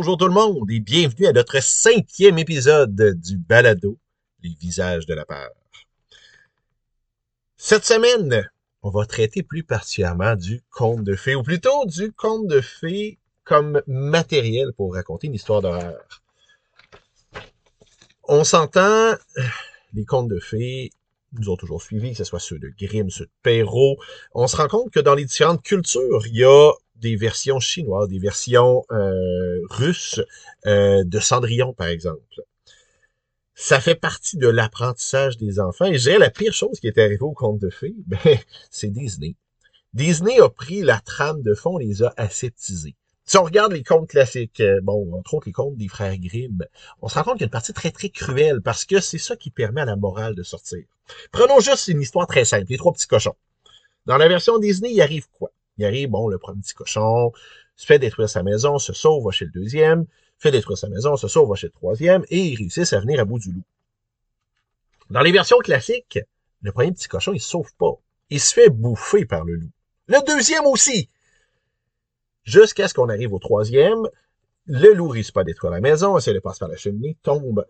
Bonjour tout le monde et bienvenue à notre cinquième épisode du balado Les visages de la peur. Cette semaine, on va traiter plus particulièrement du conte de fées, ou plutôt du conte de fées comme matériel pour raconter une histoire d'horreur. On s'entend, les contes de fées nous ont toujours suivis, que ce soit ceux de Grimm, ceux de Perrault. On se rend compte que dans les différentes cultures, il y a des versions chinoises, des versions euh, russes euh, de Cendrillon, par exemple. Ça fait partie de l'apprentissage des enfants. Et j'ai la pire chose qui est arrivée au conte de fées, ben, c'est Disney. Disney a pris la trame de fond les a aseptisés. Si on regarde les contes classiques, euh, bon, entre autres les contes des frères Grimm, on se rend compte qu'il y a une partie très, très cruelle parce que c'est ça qui permet à la morale de sortir. Prenons juste une histoire très simple, les trois petits cochons. Dans la version Disney, il arrive quoi? Arrive, bon, le premier petit cochon se fait détruire sa maison, se sauve, va chez le deuxième, fait détruire sa maison, se sauve, va chez le troisième, et ils réussissent à venir à bout du loup. Dans les versions classiques, le premier petit cochon, il se sauve pas. Il se fait bouffer par le loup. Le deuxième aussi. Jusqu'à ce qu'on arrive au troisième, le loup réussit pas à détruire la maison, essaie de passer par la cheminée, tombe,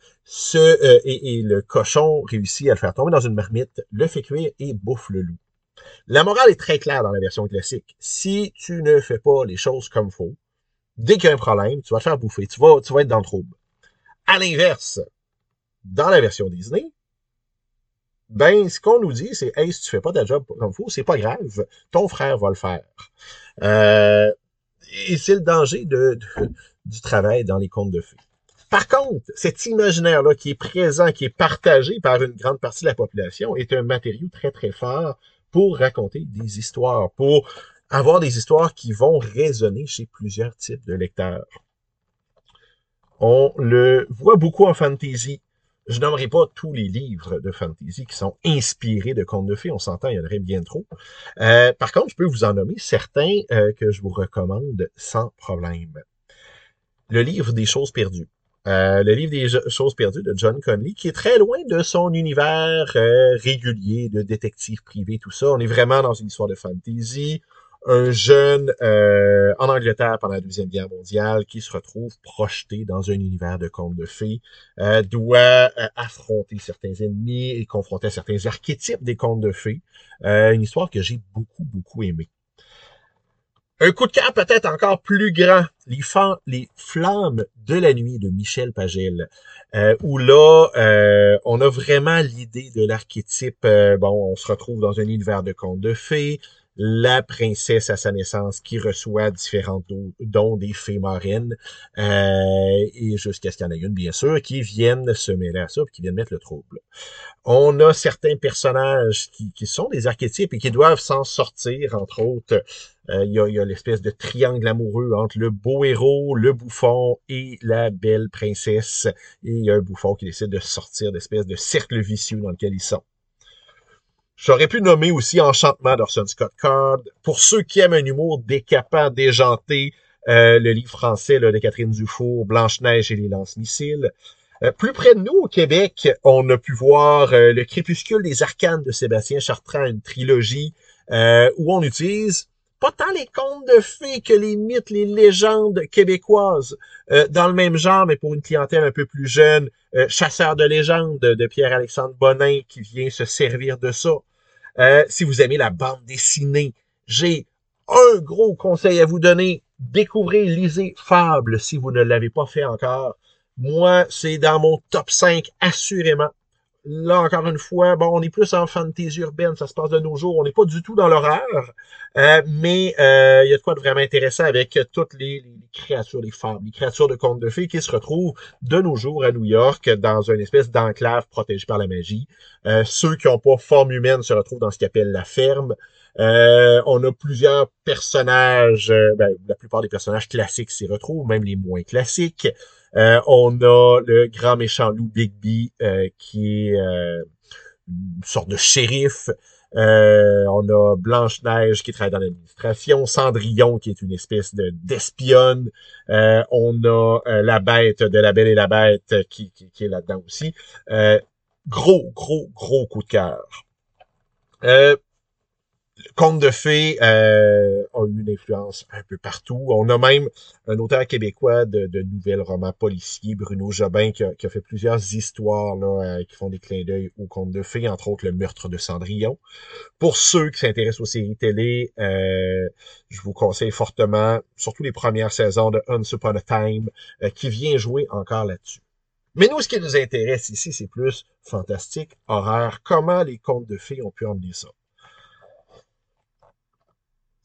euh, et, le cochon réussit à le faire tomber dans une marmite, le fait cuire et bouffe le loup. La morale est très claire dans la version classique. Si tu ne fais pas les choses comme faut, dès qu'il y a un problème, tu vas te faire bouffer, tu vas, tu vas être dans le trouble. À l'inverse, dans la version Disney, ben, ce qu'on nous dit, c'est, hey, si tu fais pas ta job comme faut, c'est pas grave, ton frère va le faire. Euh, et c'est le danger de, du travail dans les contes de fées. Par contre, cet imaginaire-là qui est présent, qui est partagé par une grande partie de la population, est un matériau très, très fort pour raconter des histoires, pour avoir des histoires qui vont résonner chez plusieurs types de lecteurs. On le voit beaucoup en fantasy. Je nommerai pas tous les livres de fantasy qui sont inspirés de contes de fées, on s'entend, il y en aurait bien trop. Euh, par contre, je peux vous en nommer certains euh, que je vous recommande sans problème. Le livre des choses perdues. Euh, le livre des choses perdues de John Conley, qui est très loin de son univers euh, régulier de détective privé, tout ça. On est vraiment dans une histoire de fantasy. Un jeune euh, en Angleterre pendant la Deuxième Guerre mondiale qui se retrouve projeté dans un univers de contes de fées, doit affronter certains ennemis et confronter certains archétypes des contes de fées. une histoire que j'ai beaucoup, beaucoup aimée. Un coup de cœur peut-être encore plus grand, les, flammes de la nuit de Michel Pagel, euh, où là, euh, on a vraiment l'idée de l'archétype, euh, bon, on se retrouve dans un univers de contes de fées, la princesse à sa naissance qui reçoit différents dons des fées marines, euh, et jusqu'à ce qu'il y en ait une, bien sûr, qui viennent se mêler à ça, et qui viennent mettre le trouble. On a certains personnages qui, qui sont des archétypes et qui doivent s'en sortir, entre autres. Euh, il y a, a l'espèce de triangle amoureux entre le beau héros, le bouffon et la belle princesse. Et il y a un bouffon qui décide de sortir d'espèce de cercle vicieux dans lequel ils sont. J'aurais pu nommer aussi Enchantement d'Orson Scott Card. Pour ceux qui aiment un humour décapant, déjanté, euh, le livre français là, de Catherine Dufour, Blanche-Neige et les lance-missiles. Euh, plus près de nous, au Québec, on a pu voir euh, Le crépuscule des arcanes de Sébastien Chartrand, une trilogie où on utilise pas tant les contes de fées que les mythes, les légendes québécoises dans le même genre, mais pour une clientèle un peu plus jeune. Chasseur de légendes de Pierre-Alexandre Bonin qui vient se servir de ça. Euh, si vous aimez la bande dessinée, j'ai un gros conseil à vous donner. Découvrez, lisez Fable si vous ne l'avez pas fait encore. Moi, c'est dans mon top 5 assurément. Là, encore une fois, bon, on est plus en fantasy urbaine, ça se passe de nos jours. On n'est pas du tout dans l'horreur, euh, mais euh, il y a de quoi de vraiment intéressant avec toutes les, créatures, les fables, les créatures de contes de fées qui se retrouvent de nos jours à New York dans une espèce d'enclave protégée par la magie. Euh, ceux qui n'ont pas forme humaine se retrouvent dans ce qu'on appelle la ferme. Euh, on a plusieurs personnages, euh, ben, la plupart des personnages classiques s'y retrouvent, même les moins classiques. Euh, on a le grand méchant loup Bigby euh, qui est euh, une sorte de shérif. on a Blanche-Neige qui travaille dans l'administration, Cendrillon qui est une espèce de d'espionne. on a la bête de la Belle et la Bête qui, qui, qui est là-dedans aussi. gros, gros, gros coup de cœur. Conte de fées euh, a eu une influence un peu partout. On a même un auteur québécois de, de nouvelles romans policiers, Bruno Jobin, qui a, fait plusieurs histoires là, euh, qui font des clins d'œil aux contes de fées, entre autres le meurtre de Cendrillon. Pour ceux qui s'intéressent aux séries télé, euh, je vous conseille fortement, surtout les premières saisons de Once Upon a Time, qui vient jouer encore là-dessus. Mais nous, ce qui nous intéresse ici, c'est plus fantastique, horreur, comment les contes de fées ont pu emmener ça?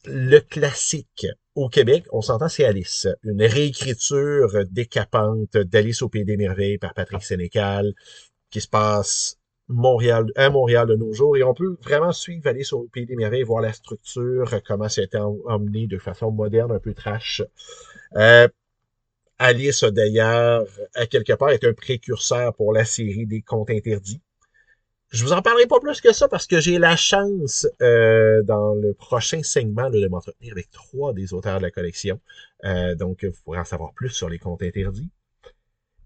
Le classique au Québec, on s'entend, c'est Alice. Une réécriture décapante d'Alice au Pays des Merveilles par Patrick Sénécal, qui se passe Montréal, à Montréal de nos jours. Et on peut vraiment suivre Alice au Pays des Merveilles, voir la structure, comment ça a été emmené de façon moderne, un peu trash. Euh, Alice, d'ailleurs, à quelque part, est un précurseur pour la série des contes interdits. Je vous en parlerai pas plus que ça parce que j'ai la chance euh, dans le prochain segment de m'entretenir avec trois des auteurs de la collection. Euh, donc, vous pourrez en savoir plus sur les comptes interdits.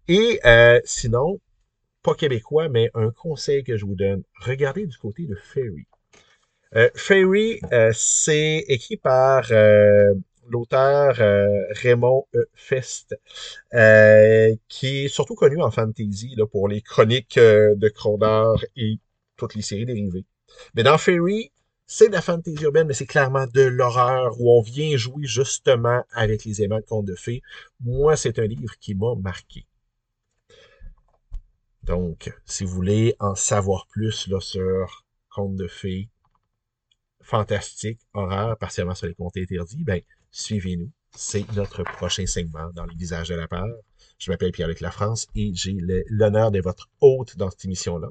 Et euh, sinon, pas québécois, mais un conseil que je vous donne, regardez du côté de Fairy. Fairy, c'est écrit par l'auteur euh, Raymond e. Fest, euh, qui est surtout connu en fantasy pour les chroniques euh, de Crondor et toutes les séries dérivées. Mais dans Fairy, c'est de la fantasy urbaine, mais c'est clairement de l'horreur où on vient jouer justement avec les aimants de contes de fées. Moi, c'est un livre qui m'a marqué. Donc, si vous voulez en savoir plus là, sur contes de fées, fantastique, horreur, partiellement sur les contes interdits, ben, suivez-nous. C'est notre prochain segment dans les visages de la peur. Je m'appelle Pierre-Luc Lafrance et j'ai l'honneur d'être votre hôte dans cette émission-là.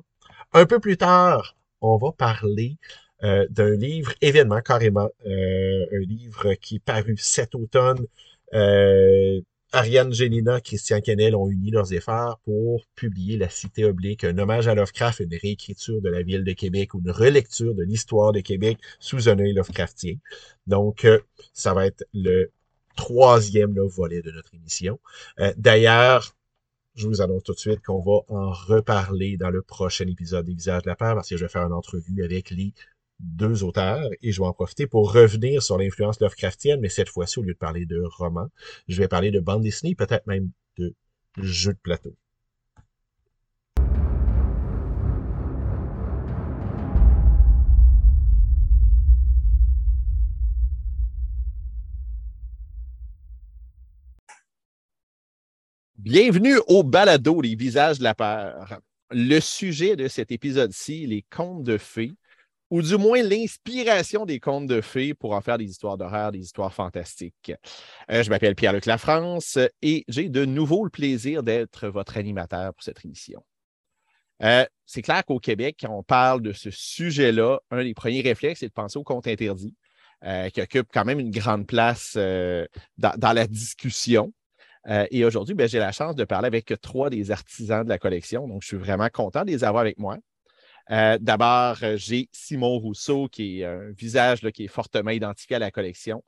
Un peu plus tard, on va parler euh, d'un livre événement carrément, euh, un livre qui est paru cet automne, euh, Ariane Génina, Christian Kennel ont uni leurs efforts pour publier La Cité oblique, un hommage à Lovecraft, une réécriture de la ville de Québec ou une relecture de l'histoire de Québec sous un œil Lovecraftien. Donc, euh, ça va être le troisième volet de notre émission. Euh, d'ailleurs, je vous annonce tout de suite qu'on va en reparler dans le prochain épisode des Visages de la Peur parce que je vais faire une entrevue avec les deux auteurs et je vais en profiter pour revenir sur l'influence Lovecraftienne, mais cette fois-ci, au lieu de parler de romans, je vais parler de bande dessinée, peut-être même de jeux de plateau. Bienvenue au balado Les visages de la peur. Le sujet de cet épisode-ci, les contes de fées, ou du moins l'inspiration des contes de fées pour en faire des histoires d'horreur, des histoires fantastiques. Euh, je m'appelle Pierre-Luc Lafrance et j'ai de nouveau le plaisir d'être votre animateur pour cette émission. Euh, c'est clair qu'au Québec, quand on parle de ce sujet-là, un des premiers réflexes, c'est de penser aux contes interdits, euh, qui occupe quand même une grande place dans, la discussion. et aujourd'hui, ben, j'ai la chance de parler avec trois des artisans de la collection. Donc, je suis vraiment content de les avoir avec moi. Euh, d'abord, euh, j'ai Simon Rousseau, qui est un visage qui est fortement identifié à la collection.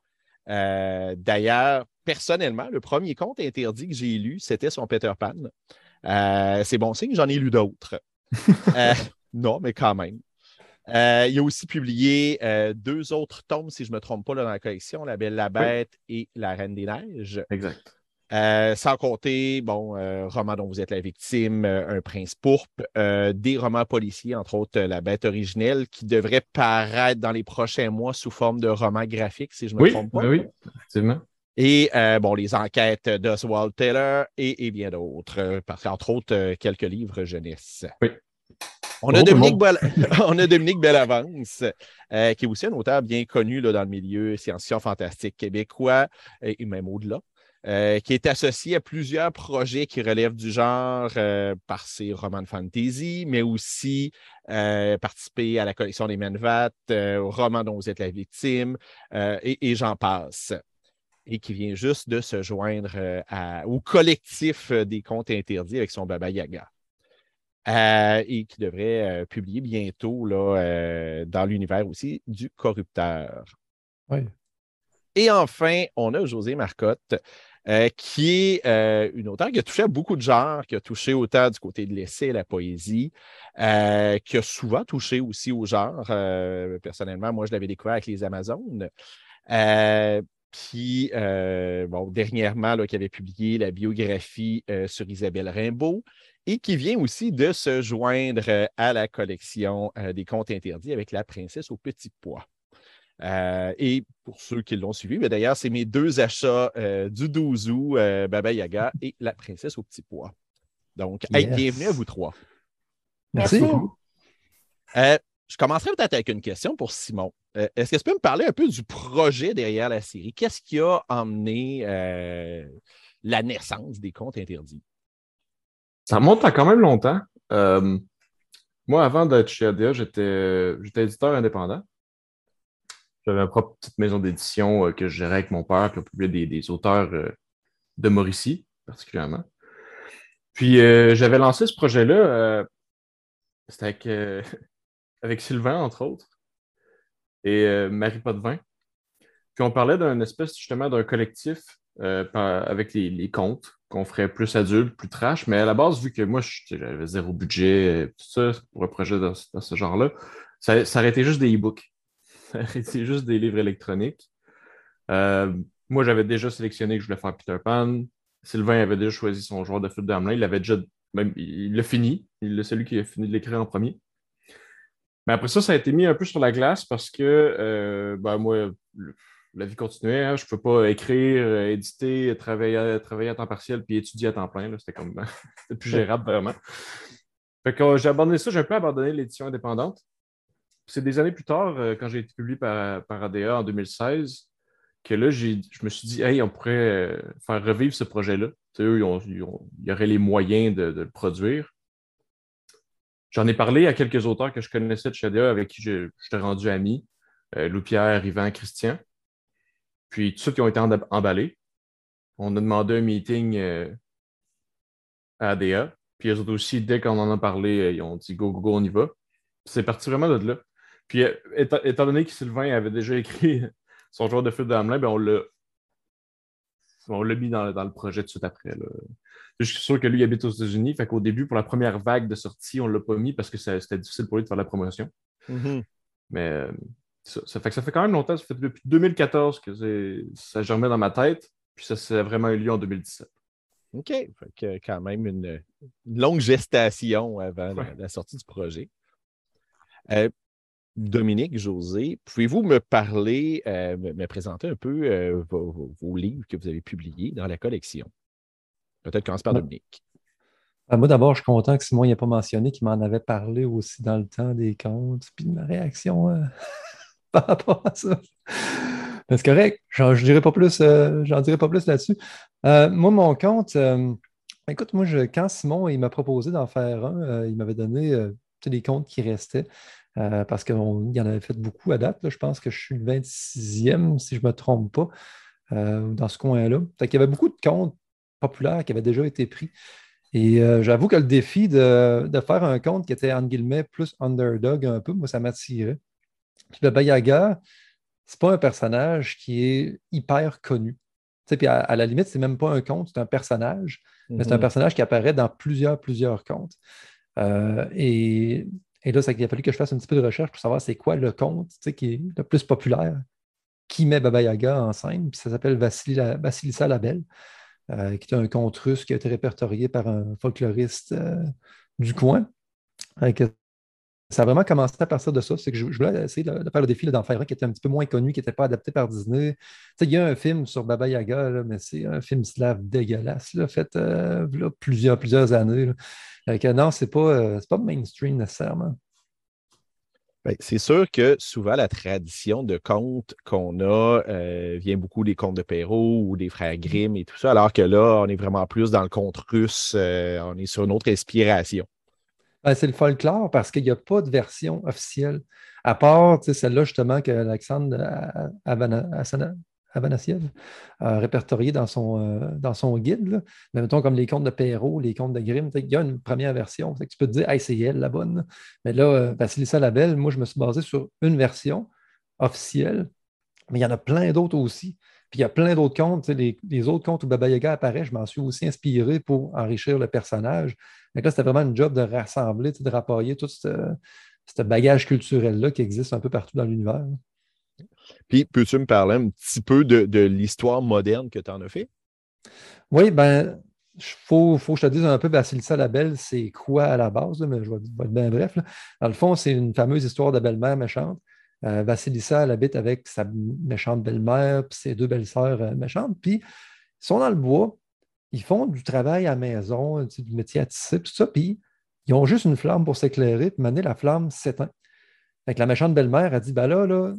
Euh, d'ailleurs, personnellement, le premier conte interdit que j'ai lu, c'était son Peter Pan. c'est bon signe, j'en ai lu d'autres. non, mais quand même. il a aussi publié deux autres tomes, si je ne me trompe pas, dans la collection, La Belle, la Bête et La Reine des Neiges. Exact. Euh, sans compter, bon, euh, roman dont vous êtes la victime, euh, Un prince pourpre, des romans policiers, entre autres La bête originelle, qui devrait paraître dans les prochains mois sous forme de roman graphique, si je ne me trompe pas. Oui, effectivement. Et bon, les enquêtes d'Oswald Taylor et, bien d'autres, parce qu'entre autres, quelques livres jeunesse. Oui. On a, Dominique on a Dominique Bellavance, qui est aussi un auteur bien connu là, dans le milieu science-fiction fantastique québécois et même au-delà. Euh, qui est associé à plusieurs projets qui relèvent du genre euh, par ses romans de fantasy, mais aussi euh, participer à la collection des Menvat, au roman dont vous êtes la victime, et, j'en passe. Et qui vient juste de se joindre au collectif des contes interdits avec son Baba Yaga. et qui devrait publier bientôt là, dans l'univers aussi du corrupteur. Oui. Et enfin, on a José Marcotte, euh, qui est une auteure qui a touché à beaucoup de genres, qui a touché autant du côté de l'essai, la poésie, qui a souvent touché aussi au genre. personnellement, moi, je l'avais découvert avec les Amazones. Puis, bon, dernièrement, qui avait publié la biographie sur Isabelle Rimbaud et qui vient aussi de se joindre à la collection des contes interdits avec La princesse au petit pois. Euh, et pour ceux qui l'ont suivi, d'ailleurs, c'est mes deux achats euh, du 12 août, euh, Baba Yaga et La Princesse au Petit Pois. Donc, bienvenue à vous trois. Merci. beaucoup. je commencerai peut-être avec une question pour Simon. Est-ce que tu peux me parler un peu du projet derrière la série? Qu'est-ce qui a emmené la naissance des contes interdits? Ça remonte à quand même longtemps. moi, avant d'être chez ADA, j'étais éditeur indépendant. Ma propre petite maison d'édition euh, que je gérais avec mon père, qui a publié des, auteurs euh, de Mauricie, particulièrement. Puis euh, j'avais lancé ce projet-là, c'était avec, avec Sylvain, entre autres, et Marie Potvin. Puis on parlait d'un espèce justement d'un collectif avec les, contes qu'on ferait plus adultes, plus trash. Mais à la base, vu que moi, j'avais zéro budget, tout ça, pour un projet dans, ce genre-là, ça, ça aurait été juste des e-books. c'est juste des livres électroniques. Euh, moi, j'avais déjà sélectionné que je voulais faire Peter Pan. Sylvain avait déjà choisi son joueur de foot d'Amelin. Il l'avait déjà. Même, il l'a fini. Il est celui qui a fini de l'écrire en premier. Mais après ça, ça a été mis un peu sur la glace parce que euh, ben, moi, la vie continuait. Hein. Je ne peux pas écrire, éditer, travailler, travailler à temps partiel puis étudier à temps plein. C'était comme plus gérable vraiment. Fait que j'ai abandonné ça, j'ai un peu abandonné l'édition indépendante c'est des années plus tard, euh, quand j'ai été publié par, ADA en 2016, que là, je me suis dit, hey, on pourrait euh, faire revivre ce projet-là. Eux, il y aurait les moyens de, le produire. J'en ai parlé à quelques auteurs que je connaissais de chez ADA avec qui je, t'ai rendu ami, euh, Louis-Pierre, Yvan, Christian. Puis tous ceux qui ont été emballés. On a demandé un meeting à ADA. Puis eux autres aussi, dès qu'on en a parlé, ils ont dit go, go, go, on y va. C'est parti vraiment de là. Puis, euh, étant, donné que Sylvain avait déjà écrit son joueur de foot d'Amelin, ben on l'a on l'a mis dans, le projet tout de suite après. Je suis sûr que lui il habite aux États-Unis. Fait qu'au début, pour la première vague de sortie, on ne l'a pas mis parce que c'était difficile pour lui de faire la promotion. Mm-hmm. Mais euh, ça, fait que ça fait quand même longtemps. Ça fait depuis 2014 que ça germait dans ma tête. Puis ça s'est vraiment eu lieu en 2017. OK. Fait que quand même une, longue gestation avant la, sortie du projet. Euh, Dominique, José, pouvez-vous me parler, euh, me, présenter un peu euh, vos, livres que vous avez publiés dans la collection? Peut-être commencer par Dominique. Ben, moi, d'abord, je suis content que Simon n'ait pas mentionné qu'il m'en avait parlé aussi dans le temps des comptes, puis de ma réaction euh, par rapport à ça. C'est correct, j'en dirai pas plus, j'en dirai pas plus là-dessus. moi, mon compte, écoute, moi, quand Simon il m'a proposé d'en faire un, il m'avait donné des comptes qui restaient. Euh, parce qu'il y en avait fait beaucoup à date. Je pense que je suis le 26e, si je ne me trompe pas, euh, dans ce coin-là. Il y avait beaucoup de comptes populaires qui avaient déjà été pris. Et euh, j'avoue que le défi de, faire un compte qui était, en guillemets, plus underdog un peu, moi, ça m'attirait. Puis le Bayaga, c'est pas un personnage qui est hyper connu. Puis à, la limite, c'est même pas un conte, c'est un personnage, mais c'est un mm-hmm. personnage qui apparaît dans plusieurs, plusieurs contes. et et là, il a fallu que je fasse un petit peu de recherche pour savoir c'est quoi le conte qui est le plus populaire qui met Baba Yaga en scène. Puis ça s'appelle Vassilissa la Belle, euh, qui est un conte russe qui a été répertorié par un folkloriste euh, du coin. Ça a vraiment commencé à partir de ça. C'est que je, voulais essayer de, faire le défi d'en faire un qui était un petit peu moins connu, qui n'était pas adapté par Disney. il y a un film sur Baba Yaga, mais c'est un film slave dégueulasse, fait euh, plusieurs, années non, ce n'est pas, euh, pas mainstream nécessairement. Ben, c'est sûr que souvent, la tradition de contes qu'on a euh, vient beaucoup des contes de Perrault ou des frères Grimm et tout ça, alors que là, on est vraiment plus dans le conte russe, on est sur une autre inspiration. Ben, c'est le folklore parce qu'il n'y a pas de version officielle, à part celle-là justement que Alexandre Avanassiev a répertorié dans son, euh, dans son guide. Mais mettons comme les contes de Perrault, les contes de Grimm, il y a une première version. tu peux te dire, hey, c'est elle la bonne. Mais là, euh, Vassilissa la Belle, moi, je me suis basé sur une version officielle, mais il y en a plein d'autres aussi. Puis il y a plein d'autres contes. Les, les, autres contes où Baba Yaga apparaît, je m'en suis aussi inspiré pour enrichir le personnage. Donc là, c'était vraiment une job de rassembler, de rapailler tout ce, ce bagage culturel-là qui existe un peu partout dans l'univers. Puis, peux-tu me parler un petit peu de, l'histoire moderne que tu en as fait? Oui, ben, il faut, faut, que je te dise un peu, Basilissa la Belle, c'est quoi à la base, mais je vais, être bien bref. Dans le fond, c'est une fameuse histoire de belle-mère méchante. Euh, Vasilissa, elle habite avec sa méchante belle-mère puis ses deux belles-sœurs euh, méchantes. Puis, ils sont dans le bois, ils font du travail à la maison, du métier à tisser, tout ça. Puis, ils ont juste une flamme pour s'éclairer, puis maintenant, la flamme s'éteint. Avec la méchante belle-mère, elle dit Ben là, là,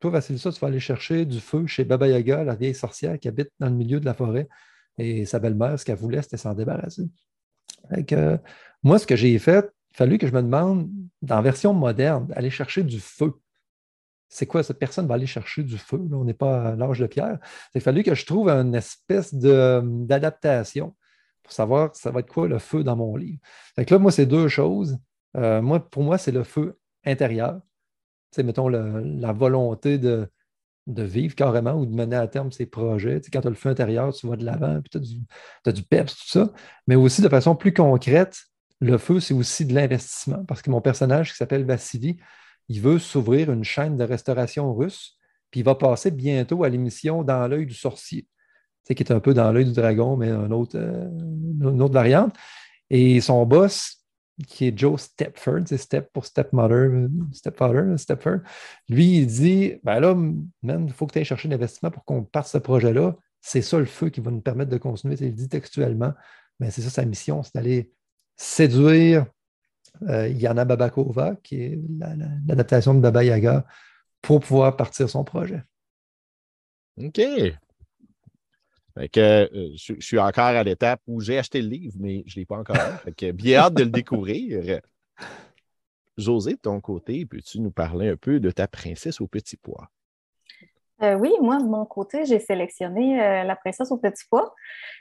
toi, Vasilissa, tu vas aller chercher du feu chez Baba Yaga, la vieille sorcière qui habite dans le milieu de la forêt. Et sa belle-mère, ce qu'elle voulait, c'était s'en débarrasser. moi, ce que j'ai fait, il fallu que je me demande, dans version moderne, aller chercher du feu. C'est quoi, cette personne va aller chercher du feu? on n'est pas à l'âge de pierre. Il a fallu que je trouve une espèce d'adaptation pour savoir ça va être quoi le feu dans mon livre. Fait là, moi, c'est deux choses. Euh, pour moi, c'est le feu intérieur. C'est, mettons, la volonté de, vivre carrément ou de mener à terme ses projets. quand tu as le feu intérieur, tu vas de l'avant, puis tu as, du peps, tout ça. Mais aussi de façon plus concrète, le feu, c'est aussi de l'investissement. Parce que mon personnage qui s'appelle Vassili, il veut s'ouvrir une chaîne de restauration russe, puis il va passer bientôt à l'émission Dans l'œil du sorcier, qui est un peu dans l'œil du dragon, mais un autre, euh, une autre variante. Et son boss, qui est Joe Stepford, c'est Step pour Stepmother, Stepfather, Stepford. Lui, il dit ben là, il faut que tu ailles chercher l'investissement pour qu'on parte ce projet-là. C'est ça le feu qui va nous permettre de continuer. Il dit textuellement, mais ben, c'est ça sa mission, c'est d'aller séduire euh, Yana Babakova, qui est l'adaptation de Baba Yaga, pour pouvoir partir son projet. OK. Euh, je, suis encore à l'étape où j'ai acheté le livre, mais je ne l'ai pas encore. fait bien hâte de le découvrir. José, de ton côté, peux-tu nous parler un peu de ta princesse au petit pois? Euh, oui, moi, de mon côté, j'ai sélectionné euh, La princesse au petit pois.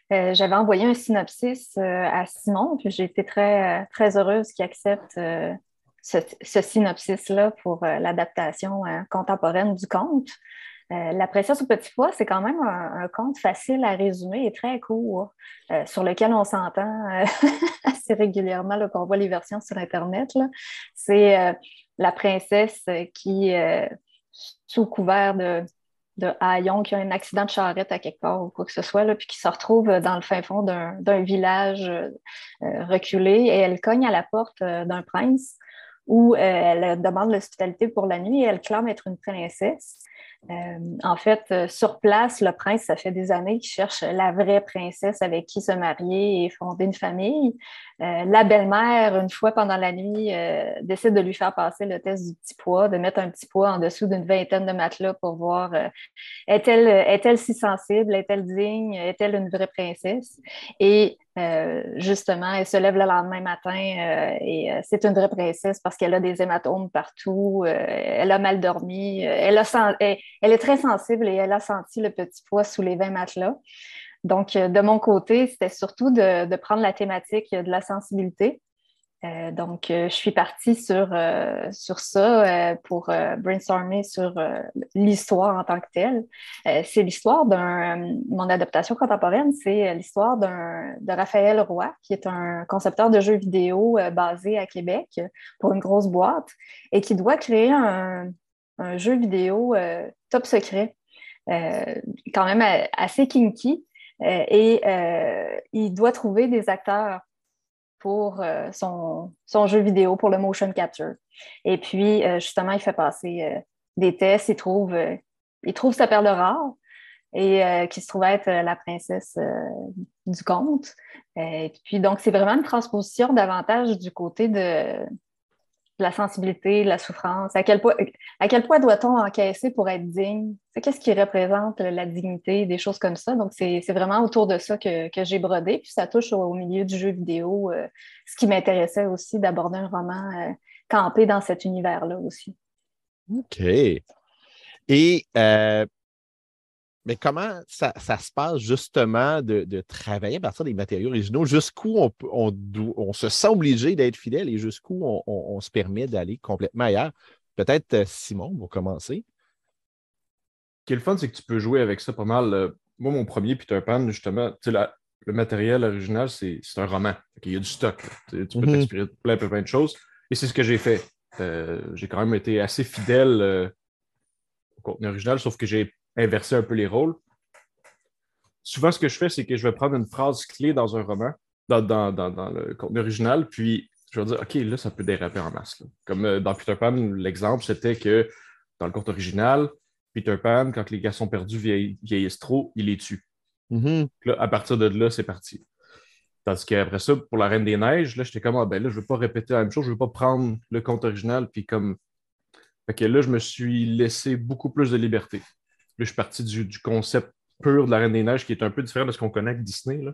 J'avais envoyé un synopsis à Simon, puis j'ai été très, très heureuse qu'il accepte ce synopsis-là pour l'adaptation contemporaine du conte. Euh, la princesse au petit pois, c'est quand même un, conte facile à résumer et très court, euh, sur lequel on s'entend euh, assez régulièrement quand on voit les versions sur Internet. C'est la princesse qui, sous couvert de, de haillons, qui a un accident de charrette à quelque part ou quoi que ce soit, là, puis qui se retrouve dans le fin fond d'un village reculé et elle cogne à la porte d'un prince où elle demande l'hospitalité pour la nuit et elle clame être une princesse. Euh, en fait, euh, sur place, le prince, ça fait des années qu'il cherche la vraie princesse avec qui se marier et fonder une famille. Euh, la belle-mère, une fois pendant la nuit, décide de lui faire passer le test du petit poids, de mettre un petit poids en dessous d'une vingtaine de matelas pour voir est-elle est si sensible, est-elle digne, est-elle une vraie princesse? Justement, elle se lève le lendemain matin et c'est une vraie princesse parce qu'elle a des hématomes partout, elle a mal dormi, elle, a elle est très sensible et elle a senti le petit poids sous les 20 matelas. Donc, euh, de mon côté, c'était surtout de, prendre la thématique de la sensibilité. Euh, donc, euh, je suis partie sur, sur ça pour brainstormer sur l'histoire en tant que telle. c'est l'histoire d'un. Mon adaptation contemporaine, c'est l'histoire de Raphaël Roy, qui est un concepteur de jeux vidéo basé à Québec pour une grosse boîte et qui doit créer un, jeu vidéo euh, top secret, euh, quand même euh, assez kinky. et il doit trouver des acteurs pour son, son, jeu vidéo, pour le motion capture. Et puis, justement, il fait passer des tests, il trouve, il trouve sa perle rare et qui se trouve être la princesse du conte. Et puis, donc, c'est vraiment une transposition davantage du côté de, la sensibilité, la souffrance? À quel point, doit-on encaisser pour être digne? Qu'est-ce qui représente la dignité, des choses comme ça? Donc, c'est vraiment autour de ça que, j'ai brodé. Puis ça touche au, milieu du jeu vidéo, euh, ce qui m'intéressait aussi d'aborder un roman euh, campé dans cet univers-là aussi. OK. Et euh, mais comment ça, se passe justement de, travailler à partir des matériaux originaux? Jusqu'où on, on, se sent obligé d'être fidèle et jusqu'où on, se permet d'aller complètement ailleurs? Peut-être, euh, Simon, pour commencer. qui est le fun, c'est que tu peux jouer avec ça pas mal. Euh, moi, mon premier Peter Pan, justement, le matériel original, c'est un roman. Il y a du stock. Tu peux Mhm. t'inspirer de plein, plein, plein de choses. Et c'est ce que j'ai fait. Euh, j'ai quand même été assez fidèle euh, au contenu original, sauf que j'ai inversé un peu les rôles. Souvent, ce que je fais, c'est que je vais prendre une phrase clé dans un roman, dans, dans- dans- dans le contenu original, puis je vais dire, OK, là, ça peut déraper en masse. là. Comme euh, dans Peter Pan, l'exemple, c'était que dans le conte original, Peter Pan, quand les gars sont perdus vieilli- vieillissent trop, il les tue. Mhm. Puis là, à partir de là, c'est parti. Tandis qu'après ça, pour la Reine des Neiges, là, j'étais comme, ah, ben là, je ne veux pas répéter la même chose, je ne veux pas prendre le conte original, puis comme. Fait que là, je me suis laissé beaucoup plus de liberté. Là, je suis parti du, concept pur de la Reine des Neiges, qui est un peu différent de ce qu'on connaît avec Disney. là.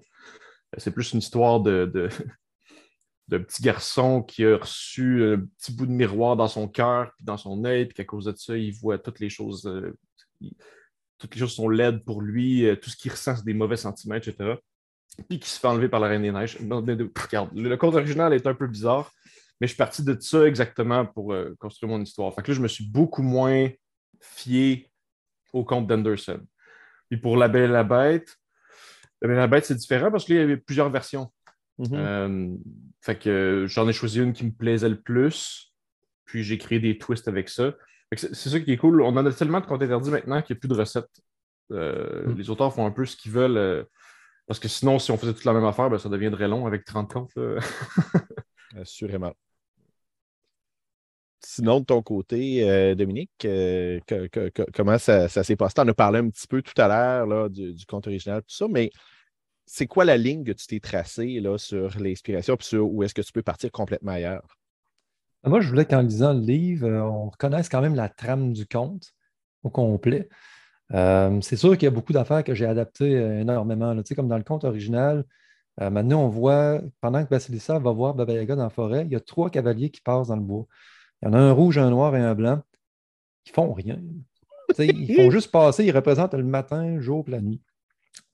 C'est plus une histoire de, petit garçon qui a reçu un petit bout de miroir dans son cœur, puis dans son œil, puis qu'à cause de ça, il voit toutes les choses. euh, toutes les choses sont laides pour lui, euh, tout ce qu'il ressent, c'est des mauvais sentiments, etc. Puis qui se fait enlever par la Reine des Neiges. Regarde, le, conte original est un peu bizarre, mais je suis parti de ça exactement pour euh, construire mon histoire. Là, je me suis beaucoup moins fié au conte d'Anderson. Puis pour La Belle et la Bête, La Belle et la Bête, c'est différent parce qu'il y avait plusieurs versions. Mhm. Euh, fait que j'en ai choisi une qui me plaisait le plus, puis j'ai créé des twists avec ça. C'est ça qui est cool. On en a tellement de comptes interdits maintenant qu'il n'y a plus de recettes. Euh, Mm. Les auteurs font un peu ce qu'ils veulent. euh, parce que sinon, si on faisait toute la même affaire, ben, ça deviendrait long avec 30 comptes. Assurément. Sinon, de ton côté, euh, Dominique, euh, comment ça, s'est passé? Tu en as parlé un petit peu tout à l'heure du, du conte original, tout ça, mais c'est quoi la ligne que tu t'es tracée là, sur l'inspiration puis sur où est-ce que tu peux partir complètement ailleurs? Moi, je voulais qu'en lisant le livre, euh, on reconnaisse quand même la trame du conte au complet. C'est sûr qu'il y a beaucoup d'affaires que j'ai adaptées énormément. Tu sais, comme dans le conte original, maintenant, on voit, pendant que Basilissa va voir Baba Yaga dans la forêt, il y a trois cavaliers qui passent dans le bois. Il y en a un rouge, un noir et un blanc. Ils font rien. Ils font juste passer, ils représentent le matin, le jour et la nuit.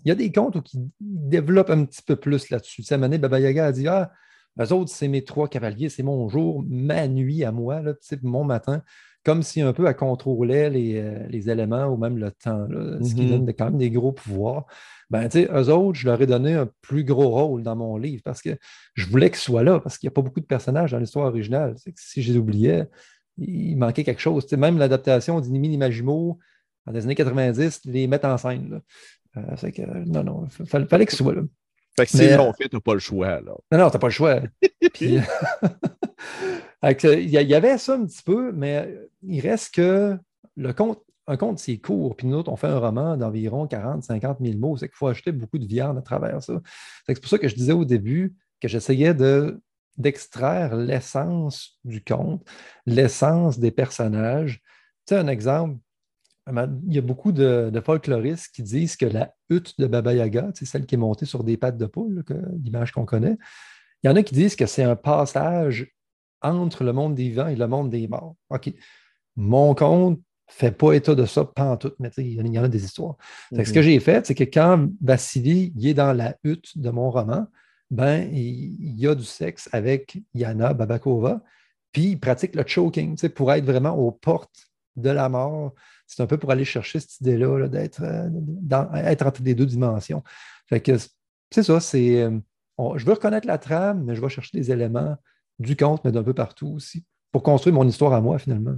Il y a des contes où ils développent un petit peu plus là-dessus. Moment donné, Baba Yaga a dit Ah, eux autres, c'est mes trois cavaliers, c'est mon jour, ma nuit à moi, là, mon matin, comme si un peu elle contrôlait les, euh, les éléments ou même le temps, là, ce qui Mhm. donne quand même des gros pouvoirs. Ben, tu sais, eux autres, je leur ai donné un plus gros rôle dans mon livre parce que je voulais qu'ils soient là, parce qu'il n'y a pas beaucoup de personnages dans l'histoire originale. C'est que si je les oubliais, il manquait quelque chose. Tu sais, même l'adaptation d'Inimi Nimagimo dans les années 90, les mettre en scène. là. Euh, c'est que, non, non, il fallait, fallait qu'ils soient là. Fait que Mais- s'ils l'ont fait, tu n'as pas le choix. Là. Non, non, t'as pas le choix. Puis, Fait que, il y, avait ça un petit peu, mais il reste que le compte, un compte, c'est court. Puis nous autres, on fait un roman d'environ 40, 50 000 mots. C'est qu'il faut acheter beaucoup de viande à travers ça. C'est pour ça que je disais au début que j'essayais de, d'extraire l'essence du conte, l'essence des personnages. Tu sais, un exemple, il y a beaucoup de, folkloristes qui disent que la hutte de Baba Yaga, c'est celle qui est montée sur des pattes de poule, l'image qu'on connaît, il y en a qui disent que c'est un passage entre le monde des vivants et le monde des morts. OK. Mon conte ne fait pas état de ça pantoute, mais il y en a- des histoires. Ce que j'ai fait, c'est que quand Vassili il est dans la hutte de mon roman, ben, il, y a du sexe avec Yana Babakova, puis il pratique le choking pour être vraiment aux portes de la mort. C'est un peu pour aller chercher cette idée-là là, d'être euh, être entre les deux dimensions. Fait que c'est ça, c'est. euh, je veux reconnaître la trame, mais je vais chercher des éléments du conte, mais d'un peu partout aussi, pour construire mon histoire à moi, finalement.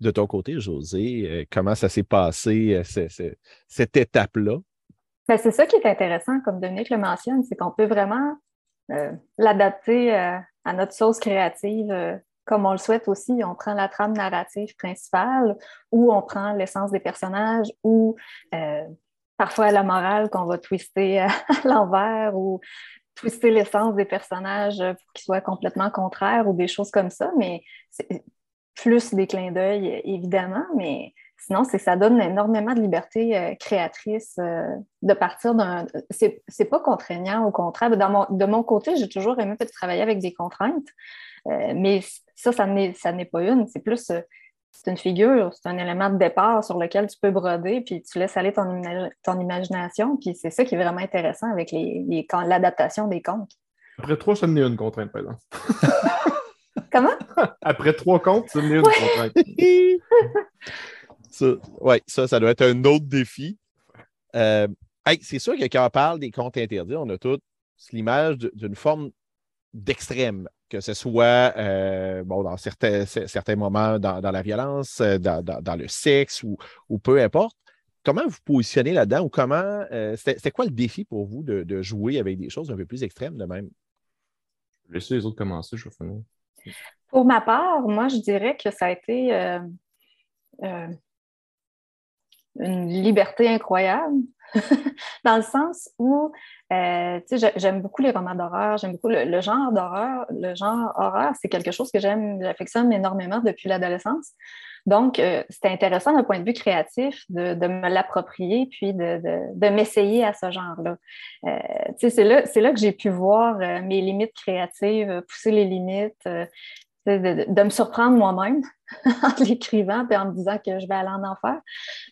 De ton côté, José, euh, comment ça s'est passé, euh, ce- ce- cette étape-là? Ben, c'est ça qui est intéressant, comme Dominique le mentionne, c'est qu'on peut vraiment euh, l'adapter euh, à notre sauce créative euh, comme on le souhaite aussi. On prend la trame narrative principale ou on prend l'essence des personnages ou euh, parfois la morale qu'on va twister à l'envers ou twister l'essence des personnages pour qu'ils soient complètement contraires ou des choses comme ça. Mais plus des clins d'œil, évidemment, mais sinon, c'est ça donne énormément de liberté euh, créatrice euh, de partir d'un. C'est, pas contraignant, au contraire. Dans mon, de mon côté, j'ai toujours aimé peut-être travailler avec des contraintes, euh, mais ça, ça n'est, ça n'est pas une. C'est plus. C'est une figure, c'est un élément de départ sur lequel tu peux broder, puis tu laisses aller ton, imag- ton imagination, puis c'est ça qui est vraiment intéressant avec les, les- l'adaptation des contes. Après trois, ça me une contrainte, par exemple. Comment? Après trois comptes, ça me une Ouais. contrainte. Ça, ouais, ça, ça doit être un autre défi. Euh, hey, c'est sûr que quand on parle des comptes interdits, on a toute l'image d'une forme d'extrême, que ce soit euh, bon, dans certains, certains moments dans, dans la violence, euh, dans, dans- dans le sexe ou, ou peu importe. Comment vous positionnez là-dedans ou comment euh, c'était quoi le défi pour vous de, de jouer avec des choses un peu plus extrêmes de même? Je vais laisser les autres commencer, je vais finir. Pour ma part, moi, je dirais que ça a été euh, euh, une liberté incroyable, dans le sens où, euh, tu sais, j'ai- j'aime beaucoup les romans d'horreur, j'aime beaucoup le, genre d'horreur. Le genre horreur, c'est quelque chose que j'aime, j'affectionne énormément depuis l'adolescence. Donc, euh, c'était intéressant d'un point de vue créatif de, de me l'approprier puis de, de- m'essayer à ce genre-là. Euh, c'est là, là que j'ai pu voir mes limites créatives, pousser les limites, de, me surprendre moi-même en l'écrivant et en me disant que je vais aller en enfer.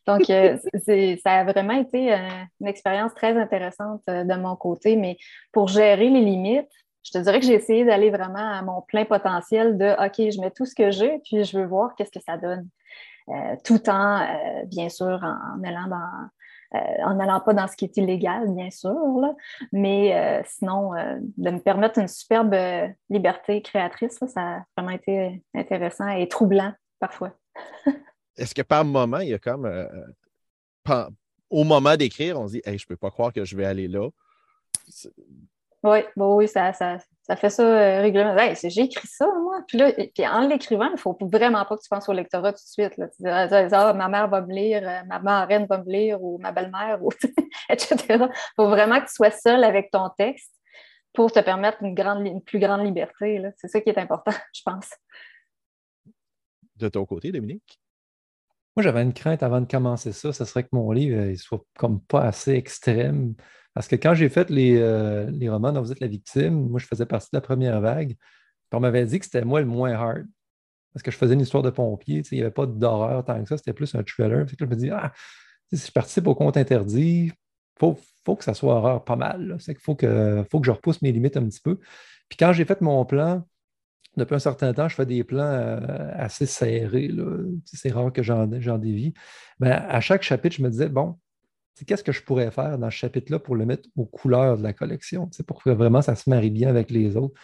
Donc, euh, ça a vraiment été euh, une expérience très intéressante euh, de mon côté, mais pour gérer les limites, je te dirais que j'ai essayé d'aller vraiment à mon plein potentiel de OK, je mets tout ce que j'ai, puis je veux voir qu'est-ce que ça donne. Euh, tout en, bien sûr, en, en allant dans, euh, en n'allant pas dans ce qui est illégal, bien sûr, là. mais euh, sinon, euh, de me permettre une superbe liberté créatrice, là, ça a vraiment été intéressant et troublant parfois. Est-ce que par moment, il y a comme. pen- au moment d'écrire, on se dit Hey, je ne peux pas croire que je vais aller là? Oui, bon, oui, ça, ça, ça fait ça euh, régulièrement. Hey, j'ai écrit ça, moi. Puis, là, et- puis en l'écrivant, il ne faut vraiment pas que tu penses au lectorat tout de suite. Là. Tu dis, ah, ah, ma mère va me lire, euh, ma marraine va me lire, ou ma belle-mère, ou, etc. Il faut vraiment que tu sois seul avec ton texte pour te permettre une, grande, une plus grande liberté. C'est ça qui est important, je pense. De ton côté, Dominique? Moi, j'avais une crainte avant de commencer ça, ce serait que mon livre ne soit comme pas assez extrême. Parce que quand j'ai fait les, euh, les romans dont vous êtes la victime, moi, je faisais partie de la première vague. On m'avait dit que c'était moi le moins hard. Parce que je faisais une histoire de pompier, il n'y avait pas d'horreur tant que ça, c'était plus un thriller. Je me dis, ah, si je participe au compte interdit, il faut, faut que ça soit horreur pas mal. C'est qu'il faut que, faut que je repousse mes limites un petit peu. Puis quand j'ai fait mon plan, depuis un certain temps, je fais des plans euh, assez serrés. C'est rare que j'en dévie. Mais à chaque chapitre, je me disais, bon, qu'est-ce que je pourrais faire dans ce chapitre-là pour le mettre aux couleurs de la collection, pour que vraiment ça se marie bien avec les autres?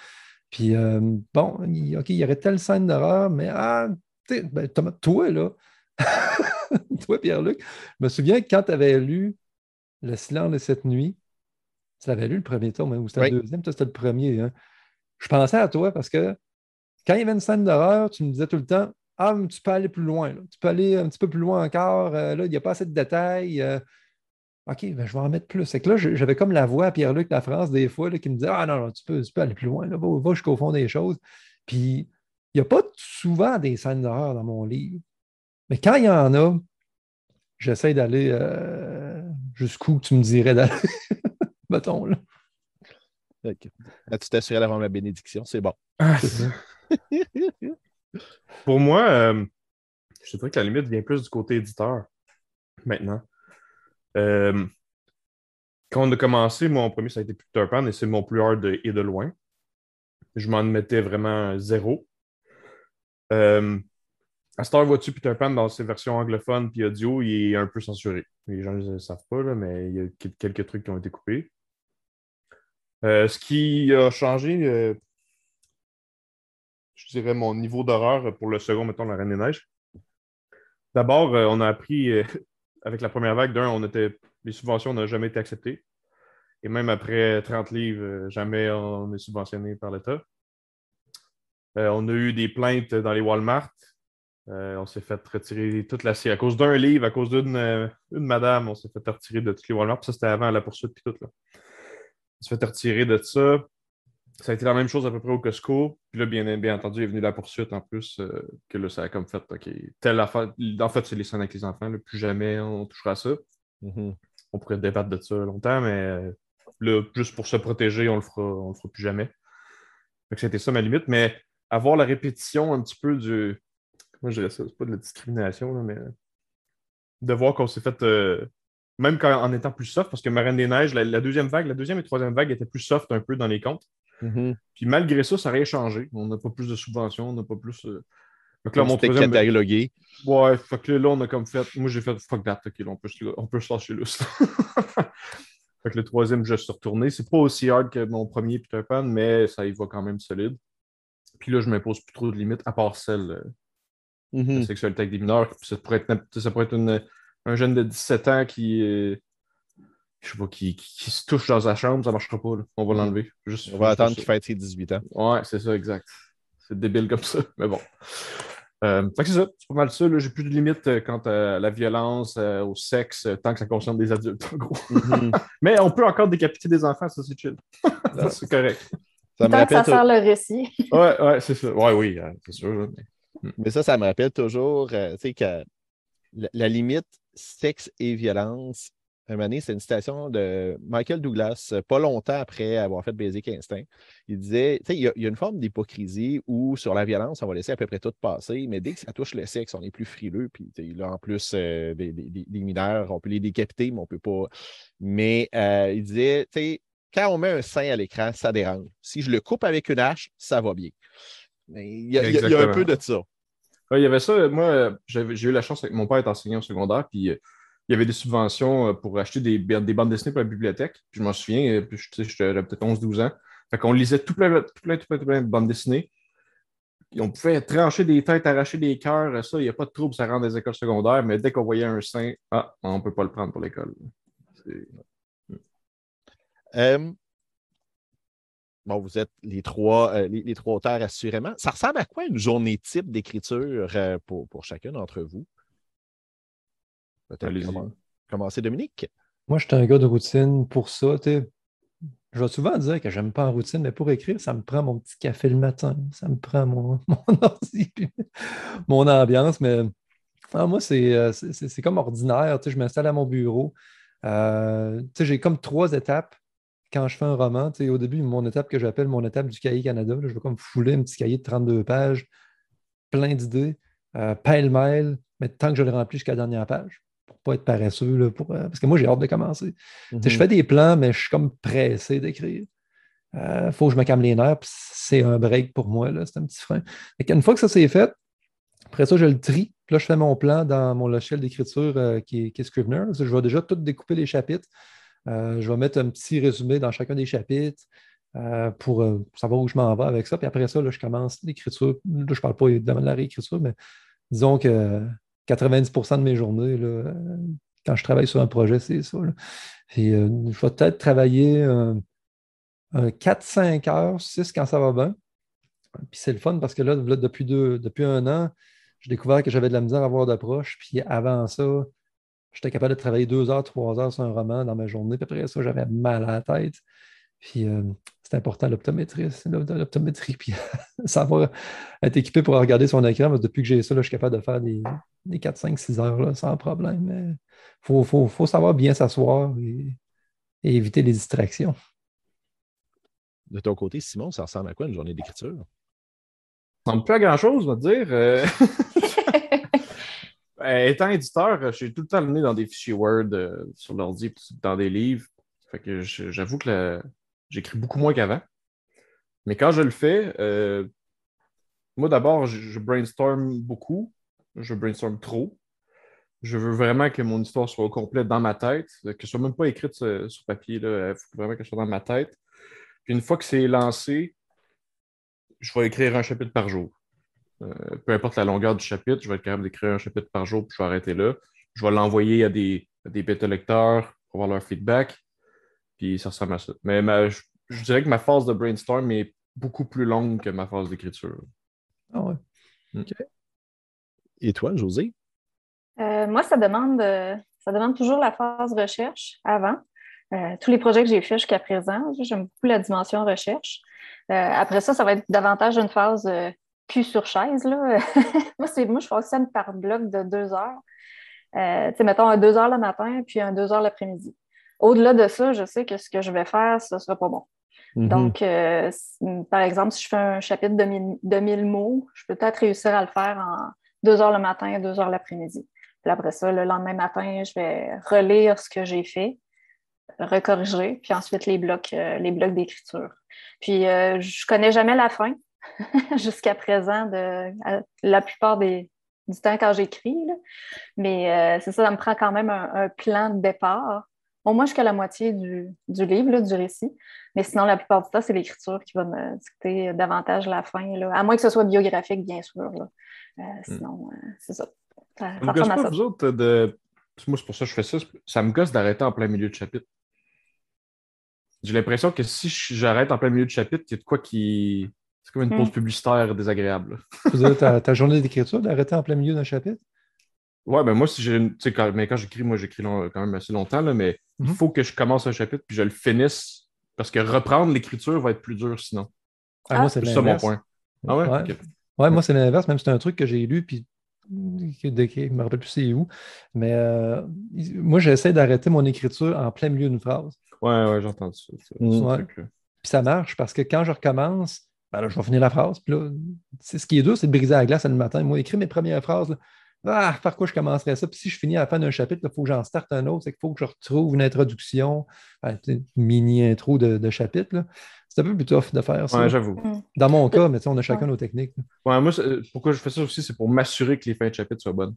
Puis, euh, bon, il- OK, il y aurait telle scène d'horreur, mais ah, ben, toi, là, toi, Pierre-Luc, je me souviens que quand tu avais lu Le silence de cette nuit, tu l'avais lu le premier tome, hein, ou c'était Oui. le deuxième, toi, c'était le premier. hein. Je pensais à toi parce que quand il y avait une scène d'horreur, tu me disais tout le temps Ah, mais tu peux aller plus loin, là. tu peux aller un petit peu plus loin encore, euh, là, il n'y a pas assez de détails. euh, OK, ben, je vais en mettre plus. C'est que là, j'avais comme la voix à Pierre-Luc La France des fois là, qui me disait Ah non, non, tu peux, tu peux aller plus loin, là, va, va jusqu'au fond des choses. Puis il n'y a pas souvent des scènes d'horreur dans mon livre. Mais quand il y en a, j'essaie d'aller euh, jusqu'où tu me dirais d'aller. Mettons, là. Ok. Là, tu t'assurais d'avoir ma bénédiction, c'est bon. Ça. Pour moi, euh, je dirais que la limite vient plus du côté éditeur maintenant. Euh, quand on a commencé, mon premier, ça a été Peter Pan et c'est mon plus hard de- et de loin. Je m'en mettais vraiment zéro. Euh, à Star vois-tu Peter Pan dans ses versions anglophones puis audio, il est un peu censuré. Les gens ne le savent pas, là, mais il y a quel- quelques trucs qui ont été coupés. Euh, ce qui a changé, je dirais, mon niveau d'horreur pour le second, mettons, la Reine des Neiges. D'abord, on a appris, avec la première vague, d'un, on les subventions n'ont jamais été acceptées. Et même après 30 livres, euh, jamais on est subventionné par l'État. Euh, on a eu des plaintes dans les Walmart. Euh, on s'est fait retirer toute la série. À cause d'un livre, à cause d'une une madame, on s'est fait retirer de tous les Walmart. Ça, c'était avant la poursuite puis tout. Là. On s'est fait retirer de ça. Ça a été la même chose à peu près au Costco. Puis là, bien, bien entendu, est venue la poursuite en plus, euh, que là, ça a comme fait, OK, telle affaire. En fait, c'est les scènes avec les enfants. là. plus jamais on touchera à ça. Mhm. On pourrait débattre de ça longtemps, mais euh, là, juste pour se protéger, on le fera, on le fera plus jamais. Fait que c'était ça ma limite. Mais avoir la répétition un petit peu du. Moi, je dirais ça, c'est pas de la discrimination, là, mais euh, de voir qu'on s'est fait. euh, Même quand, en étant plus soft, parce que Marine des Neiges, la, la deuxième vague, la deuxième et troisième vague étaient plus soft un peu dans les comptes. Mhm. Puis malgré ça, ça n'a rien changé. On n'a pas plus de subventions, on n'a pas plus. euh, Donc là, mon troisième. catalogué. Ouais, fait que là, on a comme fait. Moi, j'ai fait fuck that, ok, là, on peut, se- on peut se lâcher là. fait que le troisième, je suis retourné. C'est pas aussi hard que mon premier Peter Pan, mais ça y va quand même solide. Puis là, je m'impose plus trop de limites, à part celle euh, de Mhm. sexualité avec des mineurs. Ça pourrait être, ça pourrait être une- un jeune de 17 ans qui. euh, je sais pas, qui, qui- qui se touche dans sa chambre, ça marchera pas. là. On va l'enlever. Juste, On va attendre qu'il fête ses 18 ans. Ouais, c'est ça, exact. C'est débile comme ça, mais bon. Euh, fait que c'est ça, c'est pas mal ça. là. J'ai plus de limites euh, quant à la violence, euh, au sexe, euh, tant que ça concerne des adultes, en gros. Mhm. Mais on peut encore décapiter des enfants, ça c'est chill. Ça, c'est correct. Ça me Tant que ça rappelle sert le récit. Ouais, ouais, c'est ça. Ouais, oui, euh, c'est sûr. là, mais- Mais ça, ça me rappelle toujours, euh, tu sais, que la, la limite sexe et violence, un c'est une citation de Michael Douglas, euh, pas longtemps après avoir fait Basic Instinct. Il disait, tu sais, il y, a- il y a une forme d'hypocrisie où sur la violence, on va laisser à peu près tout passer, mais dès que ça touche le sexe, on est plus frileux. Puis là, en plus, euh, des, des- des- des mineurs, on peut les décapiter, mais on peut pas. Mais euh, il disait, tu sais, quand on met un sein à l'écran, ça dérange. Si je le coupe avec une hache, ça va bien. Il y a, il y un peu de ça. Ouais, il y avait ça. Moi, j'ai eu la chance avec mon père est enseignant au secondaire, puis il y avait des subventions euh, pour acheter des, des bandes dessinées pour la bibliothèque. Je m'en souviens, euh, puis j'avais peut-être 11-12 ans. Fait qu'on lisait tout plein, tout plein, tout plein, de bandes dessinées. On pouvait trancher des têtes, arracher des cœurs, ça, il n'y a pas de trouble, ça rentre des écoles secondaires, mais dès qu'on voyait un sein, ah, on ne peut pas le prendre pour l'école. Euh, bon, vous êtes les trois, les, trois auteurs assurément. Ça ressemble à quoi une journée type d'écriture pour, pour chacun d'entre vous? Peut-être Allez-y. commen- commencer, Dominique? Moi, je suis un gars de routine pour ça. tu sais. Je vais souvent dire que j'aime pas en routine, mais pour écrire, ça me prend mon petit café le matin. Ça me prend mon, mon ordi, puis mon ambiance. Mais ah, moi, c'est euh, c'est- c'est- c'est comme ordinaire. tu sais, Je m'installe à mon bureau. Euh, tu sais, J'ai comme trois étapes quand je fais un roman. Tu sais, Au début, mon étape que j'appelle mon étape du cahier Canada, là, je vais comme fouler un petit cahier de 32 pages, plein d'idées, euh, pêle-mêle, mais tant que je le remplis jusqu'à la dernière page, pour pas être paresseux, là, pour, euh, parce que moi, j'ai hâte de commencer. Je fais des plans, mais je suis comme pressé d'écrire. Il faut que je me calme les nerfs, puis c'est un break pour moi, c'est un petit frein. Qu'une fois que ça c'est fait, après ça, je le trie. Puis là, je fais mon plan dans mon logiciel d'écriture euh, qui, est, qui est Scrivener. Je vais déjà tout découper les chapitres. Euh, je vais mettre un petit résumé dans chacun des chapitres euh, pour euh, savoir où je m'en vais avec ça. Puis après ça, là, je commence l'écriture. Là, je ne parle pas évidemment de la réécriture, mais disons que 90% de mes journées, là, euh, quand je travaille sur un projet, c'est ça. Puis, euh, je vais peut-être travailler euh, un 4-5 heures, 6 quand ça va bien. Puis c'est le fun parce que là, depuis, deux, depuis un an, j'ai découvert que j'avais de la misère à avoir d'approche. Puis avant ça, j'étais capable de travailler deux heures, trois heures sur un roman dans ma journée. Puis après ça, j'avais mal à la tête. Euh, c'est important l'optométrie, l'optométrie, puis savoir être équipé pour regarder son écran. Parce que depuis que j'ai ça, là, je suis capable de faire des, des 4, 5, 6 heures là, sans problème. Il faut, faut, faut savoir bien s'asseoir et, et éviter les distractions. De ton côté, Simon, ça ressemble à quoi une journée d'écriture? Ça ressemble plus à grand-chose, on va te dire. Euh, euh, étant éditeur, euh, j'ai tout le temps le nez dans des fichiers Word euh, sur l'ordi, dans des livres. Fait que je- j'avoue que la- j'écris beaucoup moins qu'avant. Mais quand je le fais, euh, moi d'abord, je, je brainstorm beaucoup. Je brainstorm trop. Je veux vraiment que mon histoire soit au complet dans ma tête, que ce soit même pas écrite sur, papier. Il faut vraiment que ce soit dans ma tête. Puis une fois que c'est lancé, je vais écrire un chapitre par jour. Euh, peu importe la longueur du chapitre, je vais être capable d'écrire un chapitre par jour, puis je vais arrêter là. Je vais l'envoyer à des, à des bêta-lecteurs pour avoir leur feedback, puis ça ressemble à ça. Mais ma- je, je dirais que ma phase de brainstorm est beaucoup plus longue que ma phase d'écriture. Ah ouais. Et toi, José? Euh, moi, ça demande, euh, ça demande toujours la phase recherche avant. Euh, tous les projets que j'ai faits jusqu'à présent, j'aime beaucoup la dimension recherche. Euh, après ça, ça va être davantage une phase euh, cul sur chaise. Là. moi, c'est, moi, je fonctionne par bloc de deux heures. Euh, tu sais, mettons un deux heures le matin, puis un deux heures l'après-midi. Au-delà de ça, je sais que ce que je vais faire, ce ne sera pas bon. Mhm. Donc, euh, par exemple, si je fais un chapitre de 1000 de 1000 mots, je peux peut-être réussir à le faire en deux heures le matin et deux heures l'après-midi. Puis après ça, le lendemain matin, je vais relire ce que j'ai fait, recorriger, puis ensuite les blocs, euh, les blocs d'écriture. Puis, euh, je connais jamais la fin. jusqu'à présent, de, la plupart des, du temps quand j'écris. Mais euh, c'est ça, ça me prend quand même un, plan de départ. Au moins jusqu'à la moitié du, livre, du récit. Mais sinon, la plupart du temps, c'est l'écriture qui va me dicter davantage la fin. Là. À moins que ce soit biographique, bien sûr. Euh, hmm. sinon, c'est ça. ça, ça pas, vous autres, de... moi, c'est pour ça que je fais ça. Ça me gosse d'arrêter en plein milieu de chapitre. J'ai l'impression que si j'arrête en plein milieu de chapitre, il y a de quoi qui. C'est comme une pause hmm. publicitaire désagréable. Vous ta, ta journée d'écriture d'arrêter en plein milieu d'un chapitre? Ouais, ben moi, si j'ai. Quand, mais quand j'écris, moi, j'écris quand même assez longtemps, là, mais il mhm. faut que je commence un chapitre puis je le finisse parce que reprendre l'écriture va être plus dur sinon. Ah, moi, c'est ça mon point. Ah ouais? Ouais, moi, c'est l'inverse. Même c'est un truc que j'ai lu, puis je ne me rappelle plus c'est où. Mais euh, moi, j'essaie d'arrêter mon écriture en plein milieu d'une phrase. Ouais, ouais, j'entends ça. Mm. Puis ça marche parce que quand je recommence, ben là, je vais finir la phrase. Puis là, ce qui est dur, c'est de briser la glace le matin. Moi, écrire mes premières phrases, ah, par quoi je commencerais ça? Puis si je finis à la fin d'un chapitre, il faut que j'en starte un autre. C'est qu'il faut que je retrouve une introduction, une mini-intro de, chapitre. C'est un peu plus tough de faire ça. Ouais, j'avoue. Mm. Dans mon cas, mais on a chacun nos techniques. Ouais, moi, pourquoi je fais ça aussi, c'est pour m'assurer que les fins de chapitre soient bonnes.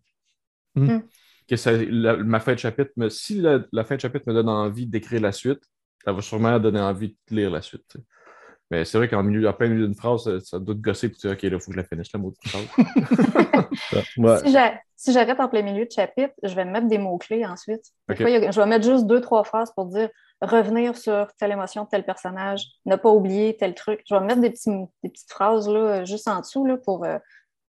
Mm. Que ça, ma fin de chapitre, me, si la, fin de chapitre me donne envie d'écrire la suite, ça va sûrement donner envie de lire la suite. Mais c'est vrai qu'en milieu, plein milieu d'une phrase, ça, doit te gosser pour dire OK, là, il faut que je la finisse, la maudite phrase. Si j'arrête en plein milieu de chapitre, je vais mettre des mots-clés ensuite. je vais mettre juste deux, trois phrases pour dire revenir sur telle émotion de tel personnage, ne pas oublier tel truc. Je vais mettre des, petits, des petites phrases là, juste en dessous là, pour. Euh,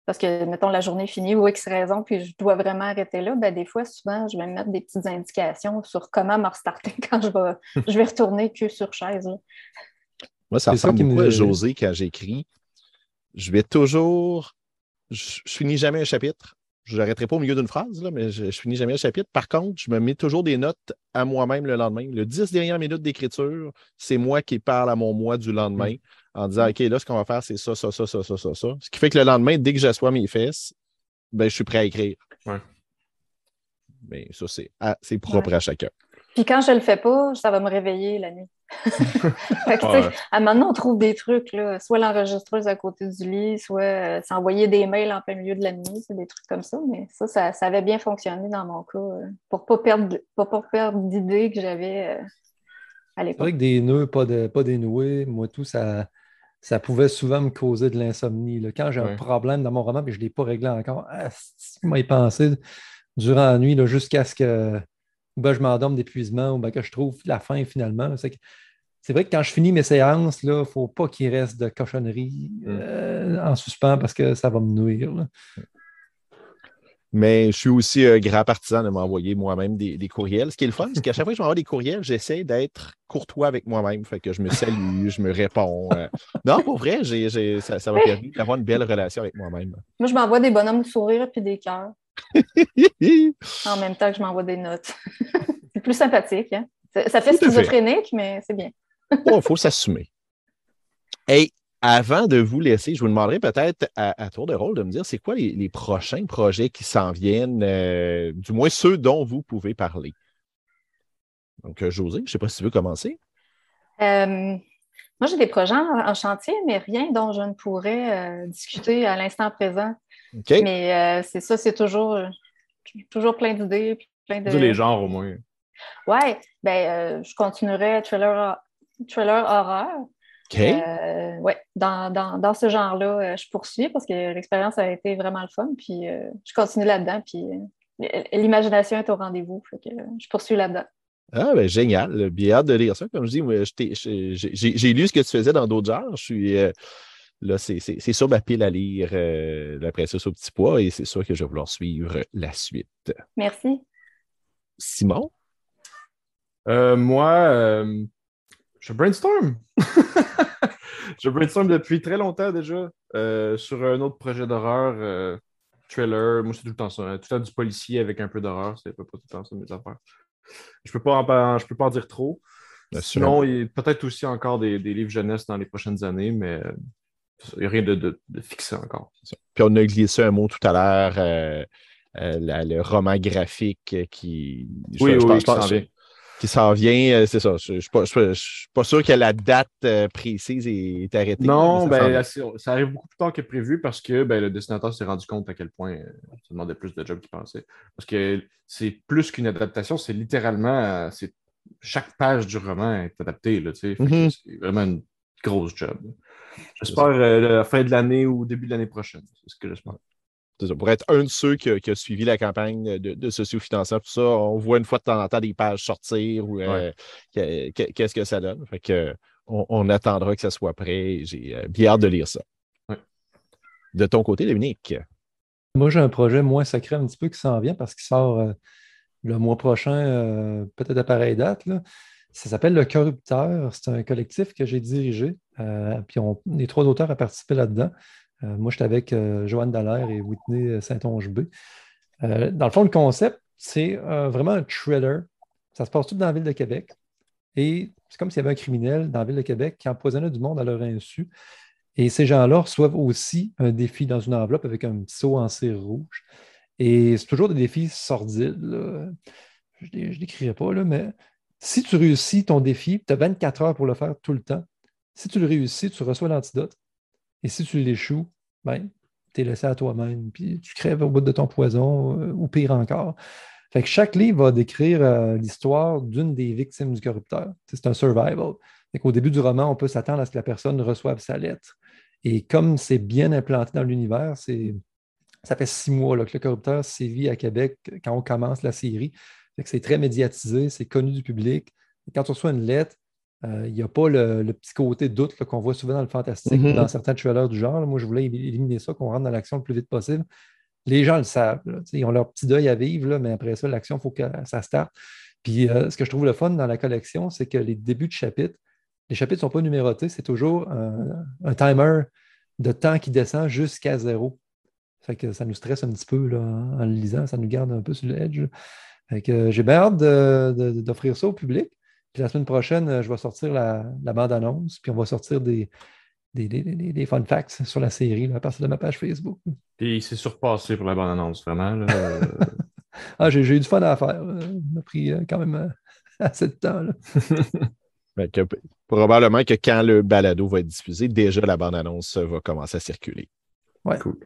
parce que, mettons, la journée finie ou X raison, puis je dois vraiment arrêter là, ben, des fois, souvent, je vais mettre des petites indications sur comment me restarter quand je vais, je vais retourner que sur chaise. Moi, ça ressemble beaucoup à José quand j'écris. Je vais toujours. Je, finis jamais un chapitre. Je n'arrêterai pas au milieu d'une phrase, là, mais je, ne finis jamais un chapitre. Par contre, je me mets toujours des notes à moi-même le lendemain. Le 10 dernières minutes d'écriture, c'est moi qui parle à mon moi du lendemain en disant OK, là, ce qu'on va faire, c'est ça, ça, ça, ça, ça, ça, ça. Ce qui fait que le lendemain, dès que j'assois mes fesses, ben, je suis prêt à écrire. Mais ça, c'est, propre à chacun. Puis quand je le fais pas, ça va me réveiller la nuit. À maintenant, on trouve des trucs, là, soit l'enregistreuse à côté du lit, soit euh, s'envoyer des mails en plein milieu de la nuit, c'est des trucs comme ça. Mais ça, ça, avait bien fonctionné dans mon cas euh, pour ne pas perdre, pas perdre d'idées que j'avais euh, à l'époque. C'est vrai que des nœuds pas, de, pas dénoués, moi, tout, ça, ça pouvait souvent me causer de l'insomnie. Quand j'ai un problème dans mon roman, mais je ne l'ai pas réglé encore, ah, moi y penser durant la nuit jusqu'à ce que ben, je m'endorme d'épuisement ou ben, que je trouve la fin finalement. C'est vrai que quand je finis mes séances, il ne faut pas qu'il reste de cochonneries mm. euh, en suspens parce que ça va me nuire. Mais je suis aussi un grand partisan de m'envoyer moi-même des, courriels. Ce qui est le fun, c'est qu'à chaque fois que je m'envoie des courriels, j'essaie d'être courtois avec moi-même. Fait que je me salue, je me réponds. Euh. Non, pour vrai, ça m'a permis d'avoir une belle relation avec moi-même. Moi, je m'envoie des bonhommes de sourire et des cœurs. en même temps que je m'envoie des notes. c'est plus sympathique. Hein? Ça fait schizophrénique, mais c'est bien. Il faut s'assumer. Hey, avant de vous laisser, je vous demanderai peut-être à, tour de rôle de me dire c'est quoi les, prochains projets qui s'en viennent, euh, du moins ceux dont vous pouvez parler? Donc, euh, José, je ne sais pas si tu veux commencer. Euh, moi, j'ai des projets en, chantier, mais rien dont je ne pourrais discuter à l'instant présent. Mais euh, c'est ça, c'est toujours, toujours plein d'idées. Plein de... les genres au moins. Ouais, ben, euh, je continuerai trailer, trailer horreur. OK. Euh, ouais, dans, dans, dans ce genre-là, je poursuis parce que l'expérience a été vraiment le fun. Puis je continue là-dedans. Puis l'imagination est au rendez-vous. je poursuis là-dedans. Ah, ben génial. Bien hâte de lire ça. Comme je dis, j'ai lu ce que tu faisais dans d'autres genres. Je suis Là, c'est sur ma pile à lire euh, la princesse au petit pois et c'est sûr que je vais vouloir suivre la suite. Merci. Simon? Euh, moi, euh, je brainstorm. je brainstorm depuis très longtemps déjà sur un autre projet d'horreur, trailer. Moi, c'est tout le temps ça. Hein. Tout le temps du policier avec un peu d'horreur. C'est pas tout le temps ça, mes affaires. Je peux pas en, je peux pas en dire trop. Sinon, il y a peut-être aussi encore des, des, livres jeunesse dans les prochaines années, mais il n'y a rien de, fixé encore. Puis on a glissé un mot tout à l'heure, euh, euh, le roman graphique qui. Oui, oui, qui qui s'en vient, euh, c'est ça. Je ne suis, pas sûr que la date euh, précise est, arrêtée. Non, ben, ça arrive beaucoup plus tard que prévu parce que ben, le dessinateur s'est rendu compte à quel point euh, ça demandait plus de job qu'il pensait. Parce que c'est plus qu'une adaptation, c'est littéralement chaque page du roman est adaptée. Mm-hmm. C'est vraiment une grosse job. J'espère la fin de l'année ou début de l'année prochaine. C'est ce que j'espère pour être un de ceux qui, a, suivi la campagne de, de sociofinancement, tout ça, on voit une fois de temps en temps des pages sortir ou euh, qu'est-ce que ça donne. Fait que, on, attendra que ça soit prêt. J'ai euh, bien hâte de lire ça. De ton côté, Dominique? Moi, j'ai un projet moins secret un petit peu qui s'en vient parce qu'il sort euh, le mois prochain, peut-être à pareille date. Ça s'appelle Le Corrupteur. C'est un collectif que j'ai dirigé. puis on, les trois auteurs ont participé là-dedans. Euh, moi, j'étais avec euh, Joanne Dallaire et Whitney Saint-Onge-B. Euh, dans le fond, le concept, c'est vraiment un thriller. Ça se passe tout dans la ville de Québec. Et c'est comme s'il y avait un criminel dans la ville de Québec qui empoisonnait du monde à leur insu. Et ces gens-là reçoivent aussi un défi dans une enveloppe avec un petit seau en cire rouge. Et c'est toujours des défis sordides. Je ne décrirai pas, mais si tu réussis ton défi, tu as 24 heures pour le faire tout le temps. Si tu le réussis, tu reçois l'antidote. Et si tu l'échoues, ben, tu es laissé à toi-même, puis tu crèves au bout de ton poison, euh, ou pire encore. Fait que chaque livre va décrire euh, l'histoire d'une des victimes du corrupteur. C'est un survival. Au début du roman, on peut s'attendre à ce que la personne reçoive sa lettre. Et comme c'est bien implanté dans l'univers, ça fait six mois que le corrupteur sévit à Québec quand on commence la série. C'est très médiatisé, c'est connu du public. quand tu reçois une lettre, il n'y a pas le, petit côté doute qu'on voit souvent dans le fantastique, mm-hmm. dans certains trailers du genre. Moi, je voulais éliminer ça, qu'on rentre dans l'action le plus vite possible. Les gens le savent. ils ont leur petit deuil à vivre, mais après ça, l'action, il faut que ça starte. Puis euh, ce que je trouve le fun dans la collection, c'est que les débuts de chapitres, les chapitres ne sont pas numérotés, c'est toujours un, timer de temps qui descend jusqu'à zéro. Fait que ça nous stresse un petit peu là, en le lisant, ça nous garde un peu sur le edge. j'ai bien hâte d'offrir ça au public. Puis la semaine prochaine, euh, je vais sortir la, bande-annonce, puis on va sortir des, des, fun facts sur la série à partir de ma page Facebook. Et il s'est surpassé pour la bande-annonce, vraiment. ah, j'ai eu du fun à faire. Ça m'a pris euh, quand même euh, assez de temps. Ben, probablement que quand le balado va être diffusé, déjà la bande-annonce va commencer à circuler. Ouais. Cool.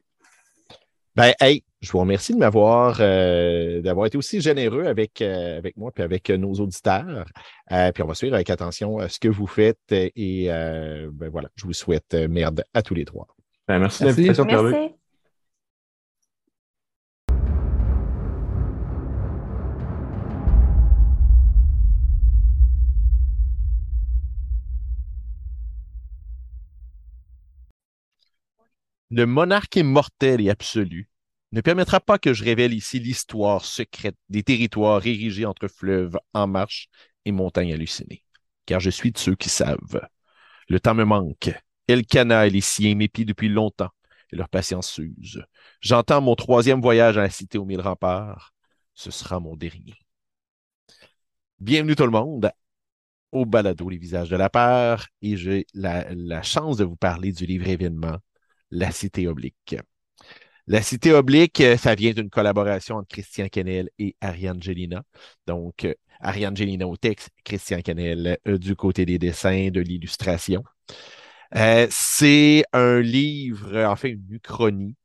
Ben, hey, je vous remercie de m'avoir euh, d'avoir été aussi généreux avec, euh, avec moi et avec nos auditeurs. Euh, puis on va suivre avec attention ce que vous faites et ben voilà, je vous souhaite merde à tous les trois. Ben, merci de l'invitation, Merci. Le monarque immortel et absolu ne permettra pas que je révèle ici l'histoire secrète des territoires érigés entre fleuves en marche et montagnes hallucinées, car je suis de ceux qui savent. Le temps me manque. Elkana et les siens m'épient depuis longtemps, et leur patience s'use. J'entends mon troisième voyage à la cité aux mille remparts. Ce sera mon dernier. Bienvenue tout le monde au balado Les visages de la peur, et j'ai la, la chance de vous parler du livre événement la Cité oblique. La Cité oblique, euh, ça vient d'une collaboration entre Christian Kennel et Ariane Gelina. Donc, euh, Ariane Gelina au texte, Christian Kennel euh, du côté des dessins, de l'illustration. c'est un livre, en fait, une uchronie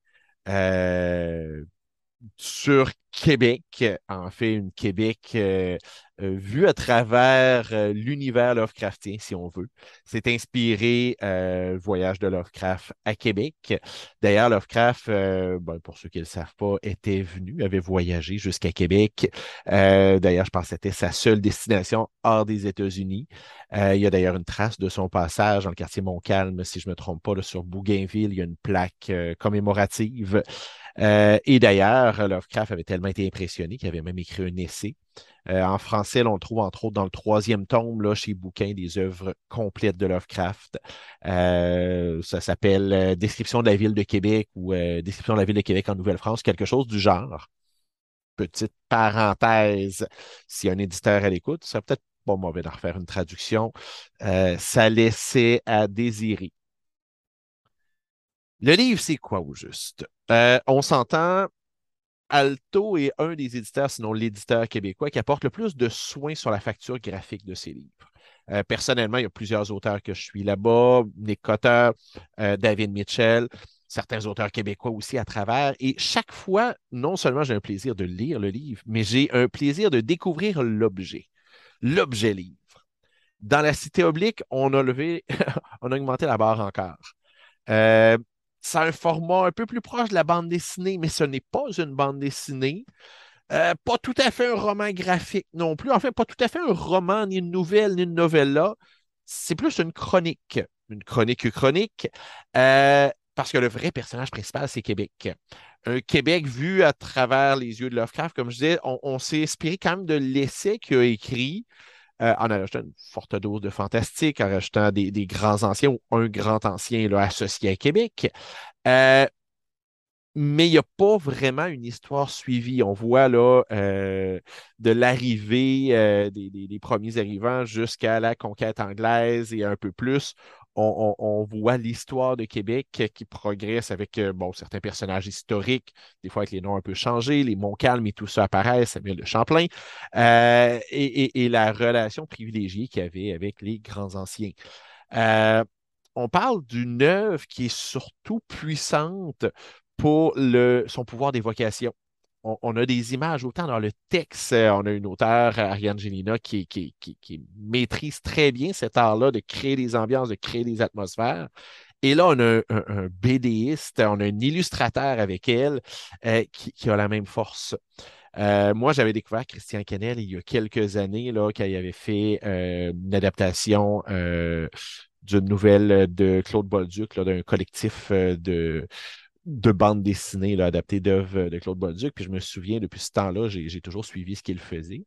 sur Québec, en fait, une Québec euh, vu à travers euh, l'univers Lovecraftien, si on veut. C'est inspiré euh, Voyage de Lovecraft à Québec. D'ailleurs, Lovecraft, ben, pour ceux qui ne le savent pas, était venu, avait voyagé jusqu'à Québec. d'ailleurs, je pense que c'était sa seule destination hors des États-Unis. il y a d'ailleurs une trace de son passage dans le quartier Montcalm, si je ne me trompe pas, sur Bougainville. Il y a une plaque commémorative. Et d'ailleurs, Lovecraft avait tellement été impressionné qu'il avait même écrit un essai euh, en français, on le trouve entre autres dans le troisième tome là, chez Bouquin des œuvres complètes de Lovecraft. Euh, ça s'appelle euh, Description de la ville de Québec ou Description de la ville de Québec en Nouvelle-France, quelque chose du genre. Petite parenthèse, si un éditeur à l'écoute, ça peut-être pas mauvais d'en refaire une traduction. ça laissait à désirer. Le livre, c'est quoi au juste? On s'entend, Alto est un des éditeurs, sinon l'éditeur québécois, qui apporte le plus de soins sur la facture graphique de ses livres. Euh, personnellement, il y a plusieurs auteurs que je suis là-bas, Nick Cotter, euh, David Mitchell, certains auteurs québécois aussi à travers. Et chaque fois, non seulement j'ai un plaisir de lire le livre, mais j'ai un plaisir de découvrir l'objet, l'objet livre. Dans la cité oblique, on a levé, on a augmenté la barre encore. Euh, c'est un format un peu plus proche de la bande dessinée, mais ce n'est pas une bande dessinée. Euh, pas tout à fait un roman graphique non plus. Enfin, pas tout à fait un roman, ni une nouvelle, ni une novella. C'est plus une chronique. Une chronique chronique. Euh, parce que le vrai personnage principal, c'est Québec. Un Québec vu à travers les yeux de Lovecraft, comme je disais, on, s'est inspiré quand même de l'essai qu'il a écrit euh, en rajoutant une forte dose de fantastique, en rajoutant des, grands anciens ou un grand ancien associé à Québec. Euh, mais il n'y a pas vraiment une histoire suivie. On voit là euh, de l'arrivée des, premiers arrivants jusqu'à la conquête anglaise et un peu plus on, voit l'histoire de Québec qui progresse avec euh, certains personnages historiques, des fois avec les noms un peu changés, les Montcalm et tout ça apparaissent, Samuel de Champlain, euh, et, la relation privilégiée qu'il y avait avec les grands anciens. Euh, on parle d'une œuvre qui est surtout puissante pour le, son pouvoir d'évocation on, a des images autant dans le texte. Euh, on a une auteure, Ariane Gélina, qui, maîtrise très bien cet art-là de créer des ambiances, de créer des atmosphères. Et là, on a un, BDiste, on a un illustrateur avec elle euh, qui, a la même force. Euh, moi, j'avais découvert Christian Kennel il y a quelques années, là, quand il avait fait une adaptation d'une nouvelle de Claude Bolduc, d'un collectif de, de bande dessinée là, adaptée d'œuvres de Claude Bolduc. Puis je me souviens, depuis ce temps-là, j'ai toujours suivi ce qu'il faisait.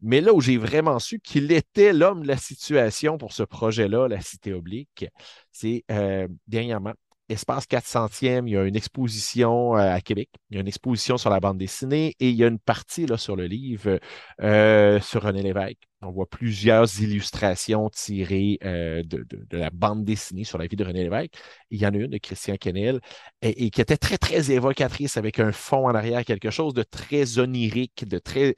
Mais là où j'ai vraiment su qu'il était l'homme de la situation pour ce projet-là, La Cité Oblique, c'est euh, dernièrement, Espace 400e, il y a une exposition euh, à Québec, il y a une exposition sur la bande dessinée et il y a une partie là, sur le livre euh, sur René Lévesque. On voit plusieurs illustrations tirées euh, de, la bande dessinée sur la vie de René Lévesque. Il y en a une de Christian Kennel et, qui était très, très évocatrice avec un fond en arrière, quelque chose de très onirique, de très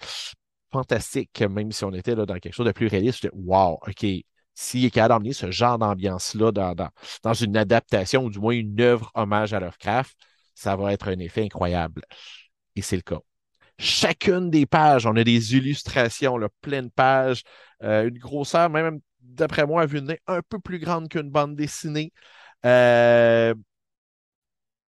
fantastique, même si on était là dans quelque chose de plus réaliste. Je wow, OK, s'il est capable d'emmener ce genre d'ambiance-là dans, une adaptation ou du moins une œuvre hommage à Lovecraft, ça va être un effet incroyable. Et c'est le cas. Chacune des pages, on a des illustrations, là, pleine page, euh, une grosseur, même d'après moi, à vue de un peu plus grande qu'une bande dessinée. Euh,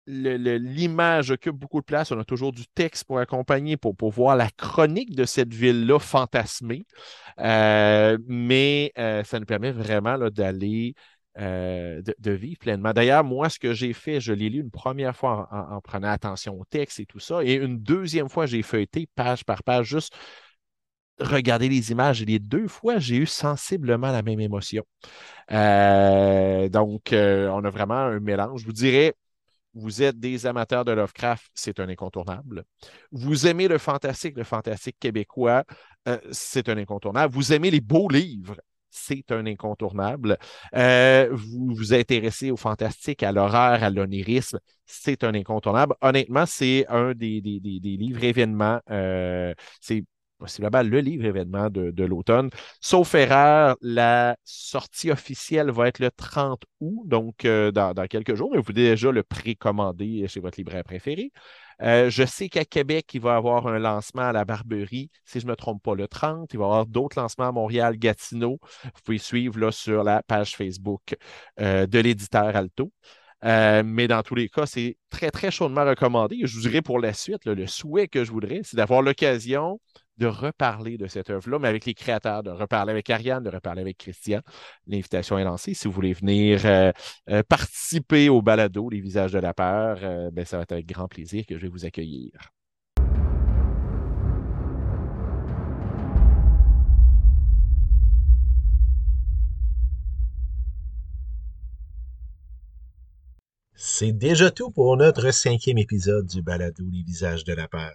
l'image occupe beaucoup de place. On a toujours du texte pour accompagner, pour, pour voir la chronique de cette ville-là fantasmée. Euh, mais euh, ça nous permet vraiment d'aller, euh, de, vivre pleinement. D'ailleurs, moi, ce que j'ai fait, je l'ai lu une première fois en, prenant attention au texte et tout ça. Et une deuxième fois, j'ai feuilleté page par page, juste regarder les images. Et les deux fois, j'ai eu sensiblement la même émotion. donc, on a vraiment un mélange. Je vous dirais, vous êtes des amateurs de Lovecraft, c'est un incontournable. Vous aimez le fantastique, le fantastique québécois, euh, c'est un incontournable. Vous aimez les beaux livres, c'est un incontournable. Euh, vous vous intéressez au fantastique, à l'horreur, à l'onirisme, c'est un incontournable. Honnêtement, c'est un des, livres événements. Euh, c'est possiblement le livre événement de, l'automne. Sauf erreur, la sortie officielle va être le 30 août, donc euh, dans, quelques jours, mais vous pouvez déjà le précommander chez votre libraire préféré. Euh, je sais qu'à Québec, il va y avoir un lancement à la Barberie, si je ne me trompe pas, le 30. Il va y avoir d'autres lancements à Montréal, Gatineau. Vous pouvez suivre là, sur la page Facebook euh, de l'éditeur Alto. mais dans tous les cas, c'est très, très chaudement recommandé. Je vous dirais pour la suite, le souhait que je voudrais, c'est d'avoir l'occasion de reparler de cette œuvre-là, mais avec les créateurs, de reparler avec Ariane, de reparler avec Christian. L'invitation est lancée. Si vous voulez venir euh, euh, participer au balado Les visages de la peur, euh, ben, ça va être avec grand plaisir que je vais vous accueillir. C'est déjà tout pour notre cinquième épisode du balado Les visages de la peur.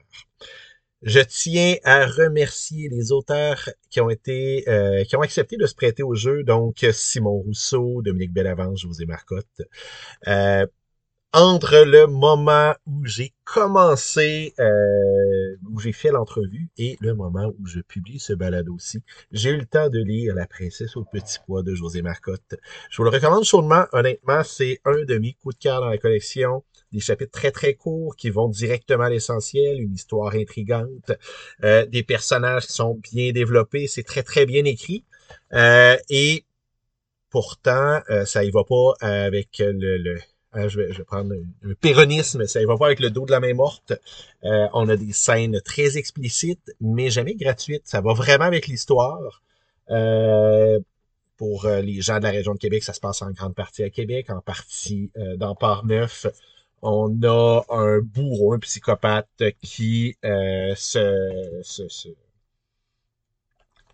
Je tiens à remercier les auteurs qui ont été, euh, qui ont accepté de se prêter au jeu. Donc, Simon Rousseau, Dominique Bellavance, José Marcotte. Euh, entre le moment où j'ai commencé, euh, où j'ai fait l'entrevue et le moment où je publie ce balado aussi, j'ai eu le temps de lire La princesse au petit pois de José Marcotte. Je vous le recommande chaudement. Honnêtement, c'est un de mes coups de cœur dans la collection. Des chapitres très très courts qui vont directement à l'essentiel, une histoire intrigante, euh, des personnages qui sont bien développés, c'est très très bien écrit. Euh, et pourtant, euh, ça y va pas avec le, le euh, je, vais, je, vais, prendre un, péronisme, ça ne va pas avec le dos de la main morte. Euh, on a des scènes très explicites, mais jamais gratuites. Ça va vraiment avec l'histoire. Euh, pour euh, les gens de la région de Québec, ça se passe en grande partie à Québec, en partie euh, dans Port-Neuf. On a un bourreau, un psychopathe qui se, se, se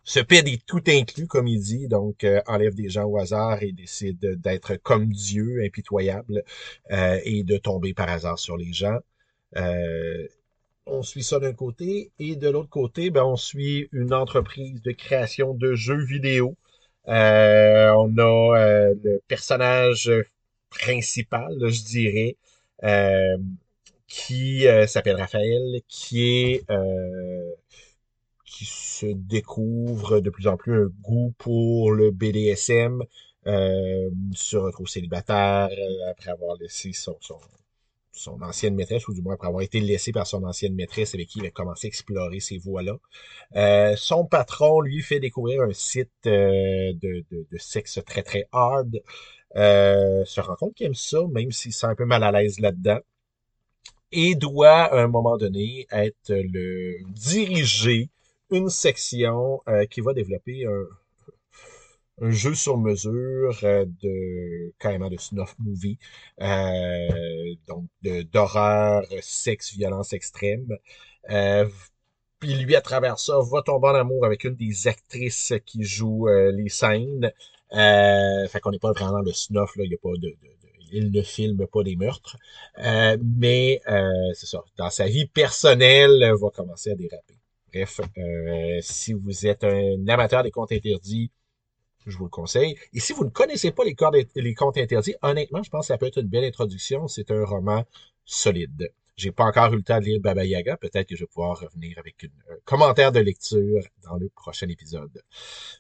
se paie des tout inclus, comme il dit, donc euh, enlève des gens au hasard et décide d'être comme Dieu, impitoyable, euh, et de tomber par hasard sur les gens. Euh, on suit ça d'un côté, et de l'autre côté, ben, on suit une entreprise de création de jeux vidéo. on a le personnage principal, je dirais, qui s'appelle Raphaël, qui est qui se découvre de plus en plus un goût pour le BDSM, euh, se retrouve célibataire euh, après avoir laissé son, son, son, ancienne maîtresse, ou du moins après avoir été laissé par son ancienne maîtresse avec qui il a commencé à explorer ces voies-là. Euh, son patron lui fait découvrir un site euh, de, de, de, sexe très très hard. Euh, se rend compte qu'il aime ça, même s'il sent un peu mal à l'aise là-dedans. Et doit, à un moment donné, être le dirigé une section euh, qui va développer un, jeu sur mesure euh, de carrément de snuff movie, euh, donc d'horreur, sexe, violence extrême. puis lui, à travers ça, va tomber en amour avec une des actrices qui joue les scènes. Euh, fait qu'on n'est pas vraiment le snuff, là, il y a pas de, de, il ne filme pas des meurtres. Euh, mais euh, c'est ça. Dans sa vie personnelle, va commencer à déraper. Bref, euh, si vous êtes un amateur des comptes interdits, je vous le conseille. Et si vous ne connaissez pas les, les comptes interdits, honnêtement, je pense que ça peut être une belle introduction. C'est un roman solide. J'ai pas encore eu le temps de lire Baba Yaga. Peut-être que je vais pouvoir revenir avec un commentaire de lecture dans le prochain épisode.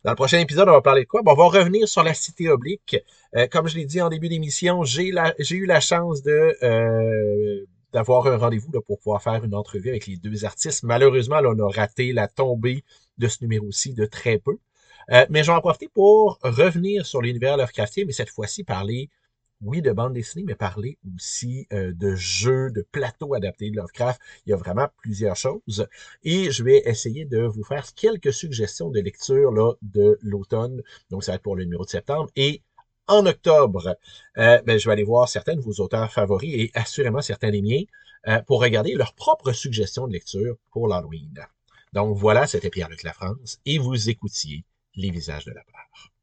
Dans le prochain épisode, on va parler de quoi? Bon, on va revenir sur la cité oblique. Euh, comme je l'ai dit en début d'émission, j'ai eu la chance de euh, d'avoir un rendez-vous pour pouvoir faire une entrevue avec les deux artistes. Malheureusement, là, on a raté la tombée de ce numéro-ci de très peu. Euh, mais j'en ai profité pour revenir sur l'univers Lovecraftien, mais cette fois-ci parler, oui, de bande dessinée, mais parler aussi euh, de jeux, de plateaux adaptés de Lovecraft. Il y a vraiment plusieurs choses. Et je vais essayer de vous faire quelques suggestions de lecture là, de l'automne. Donc, ça va être pour le numéro de septembre. Et en octobre, euh, ben, je vais aller voir certains de vos auteurs favoris et assurément certains des miens euh, pour regarder leurs propres suggestions de lecture pour l'Halloween. Donc voilà, c'était Pierre-Luc La France et vous écoutiez Les visages de la peur.